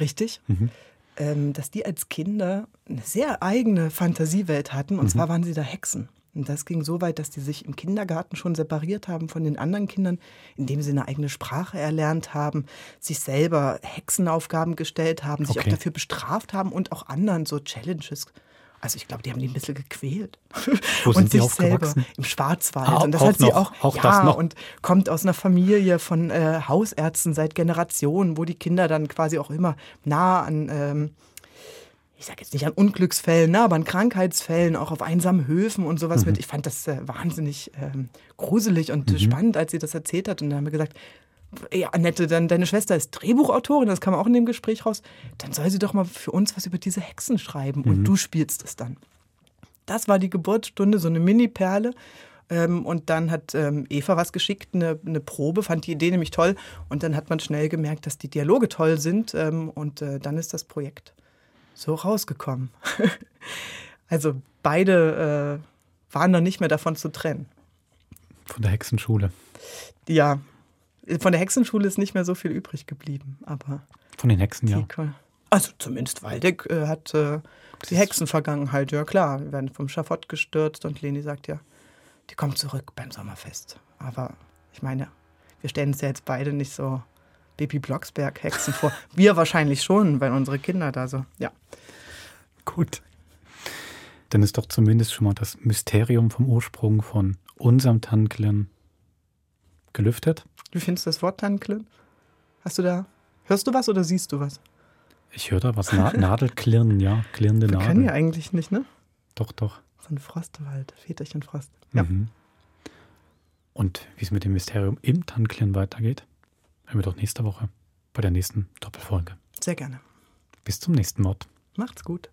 Richtig. Mhm. Ähm, dass die als Kinder eine sehr eigene Fantasiewelt hatten. Und Mhm. zwar waren sie da Hexen. Und das ging so weit, dass die sich im Kindergarten schon separiert haben von den anderen Kindern, indem sie eine eigene Sprache erlernt haben, sich selber Hexenaufgaben gestellt haben, sich Okay. auch dafür bestraft haben und auch anderen so Challenges. Also ich glaube, die haben die ein bisschen gequält. Wo und sind die sich selber aufgewachsen? im Schwarzwald. Ah, und das hat sie noch. auch, Auch ja, das noch. und kommt aus einer Familie von äh, Hausärzten seit Generationen, wo die Kinder dann quasi auch immer nah an, ähm, ich sage jetzt nicht an Unglücksfällen, ne, aber an Krankheitsfällen, auch auf einsamen Höfen und sowas Mhm. mit. Ich fand das äh, wahnsinnig ähm, gruselig und Mhm. spannend, als sie das erzählt hat. Und dann haben wir gesagt, ja, Annette, dann deine Schwester ist Drehbuchautorin, das kam auch in dem Gespräch raus. Dann soll sie doch mal für uns was über diese Hexen schreiben und Mhm. du spielst es dann. Das war die Geburtsstunde, so eine Mini-Perle. Ähm, und dann hat ähm, Eva was geschickt, eine, eine Probe, fand die Idee nämlich toll. Und dann hat man schnell gemerkt, dass die Dialoge toll sind. Ähm, und äh, dann ist das Projekt so rausgekommen. also beide äh, waren dann nicht mehr davon zu trennen. Von der Hexenschule. Ja, von der Hexenschule ist nicht mehr so viel übrig geblieben. Aber Von den Hexen, ja. Also zumindest Waldeck äh, hat äh, die Hexenvergangenheit, ja klar. Wir werden vom Schafott gestürzt und Leni sagt ja, die kommt zurück beim Sommerfest. Aber ich meine, wir stellen uns ja jetzt beide nicht so Baby Blocksberg-Hexen vor. Wir wahrscheinlich schon, weil unsere Kinder da so, ja. Gut. Dann ist doch zumindest schon mal das Mysterium vom Ursprung von unserem Tannenklirren gelüftet. Wie findest du das Wort Tannenklirren? Hast du da, hörst du was oder siehst du was? Ich höre da was, Na Nadelklirren, ja, klirrende Wir Nadel. kennen ja eigentlich nicht, ne? Doch, doch. Von Frostwald, Väterchen Frost. Ja. Mhm. Und wie es mit dem Mysterium im Tannenklirren weitergeht, hören wir doch nächste Woche bei der nächsten Doppelfolge. Sehr gerne. Bis zum nächsten Mod. Macht's gut.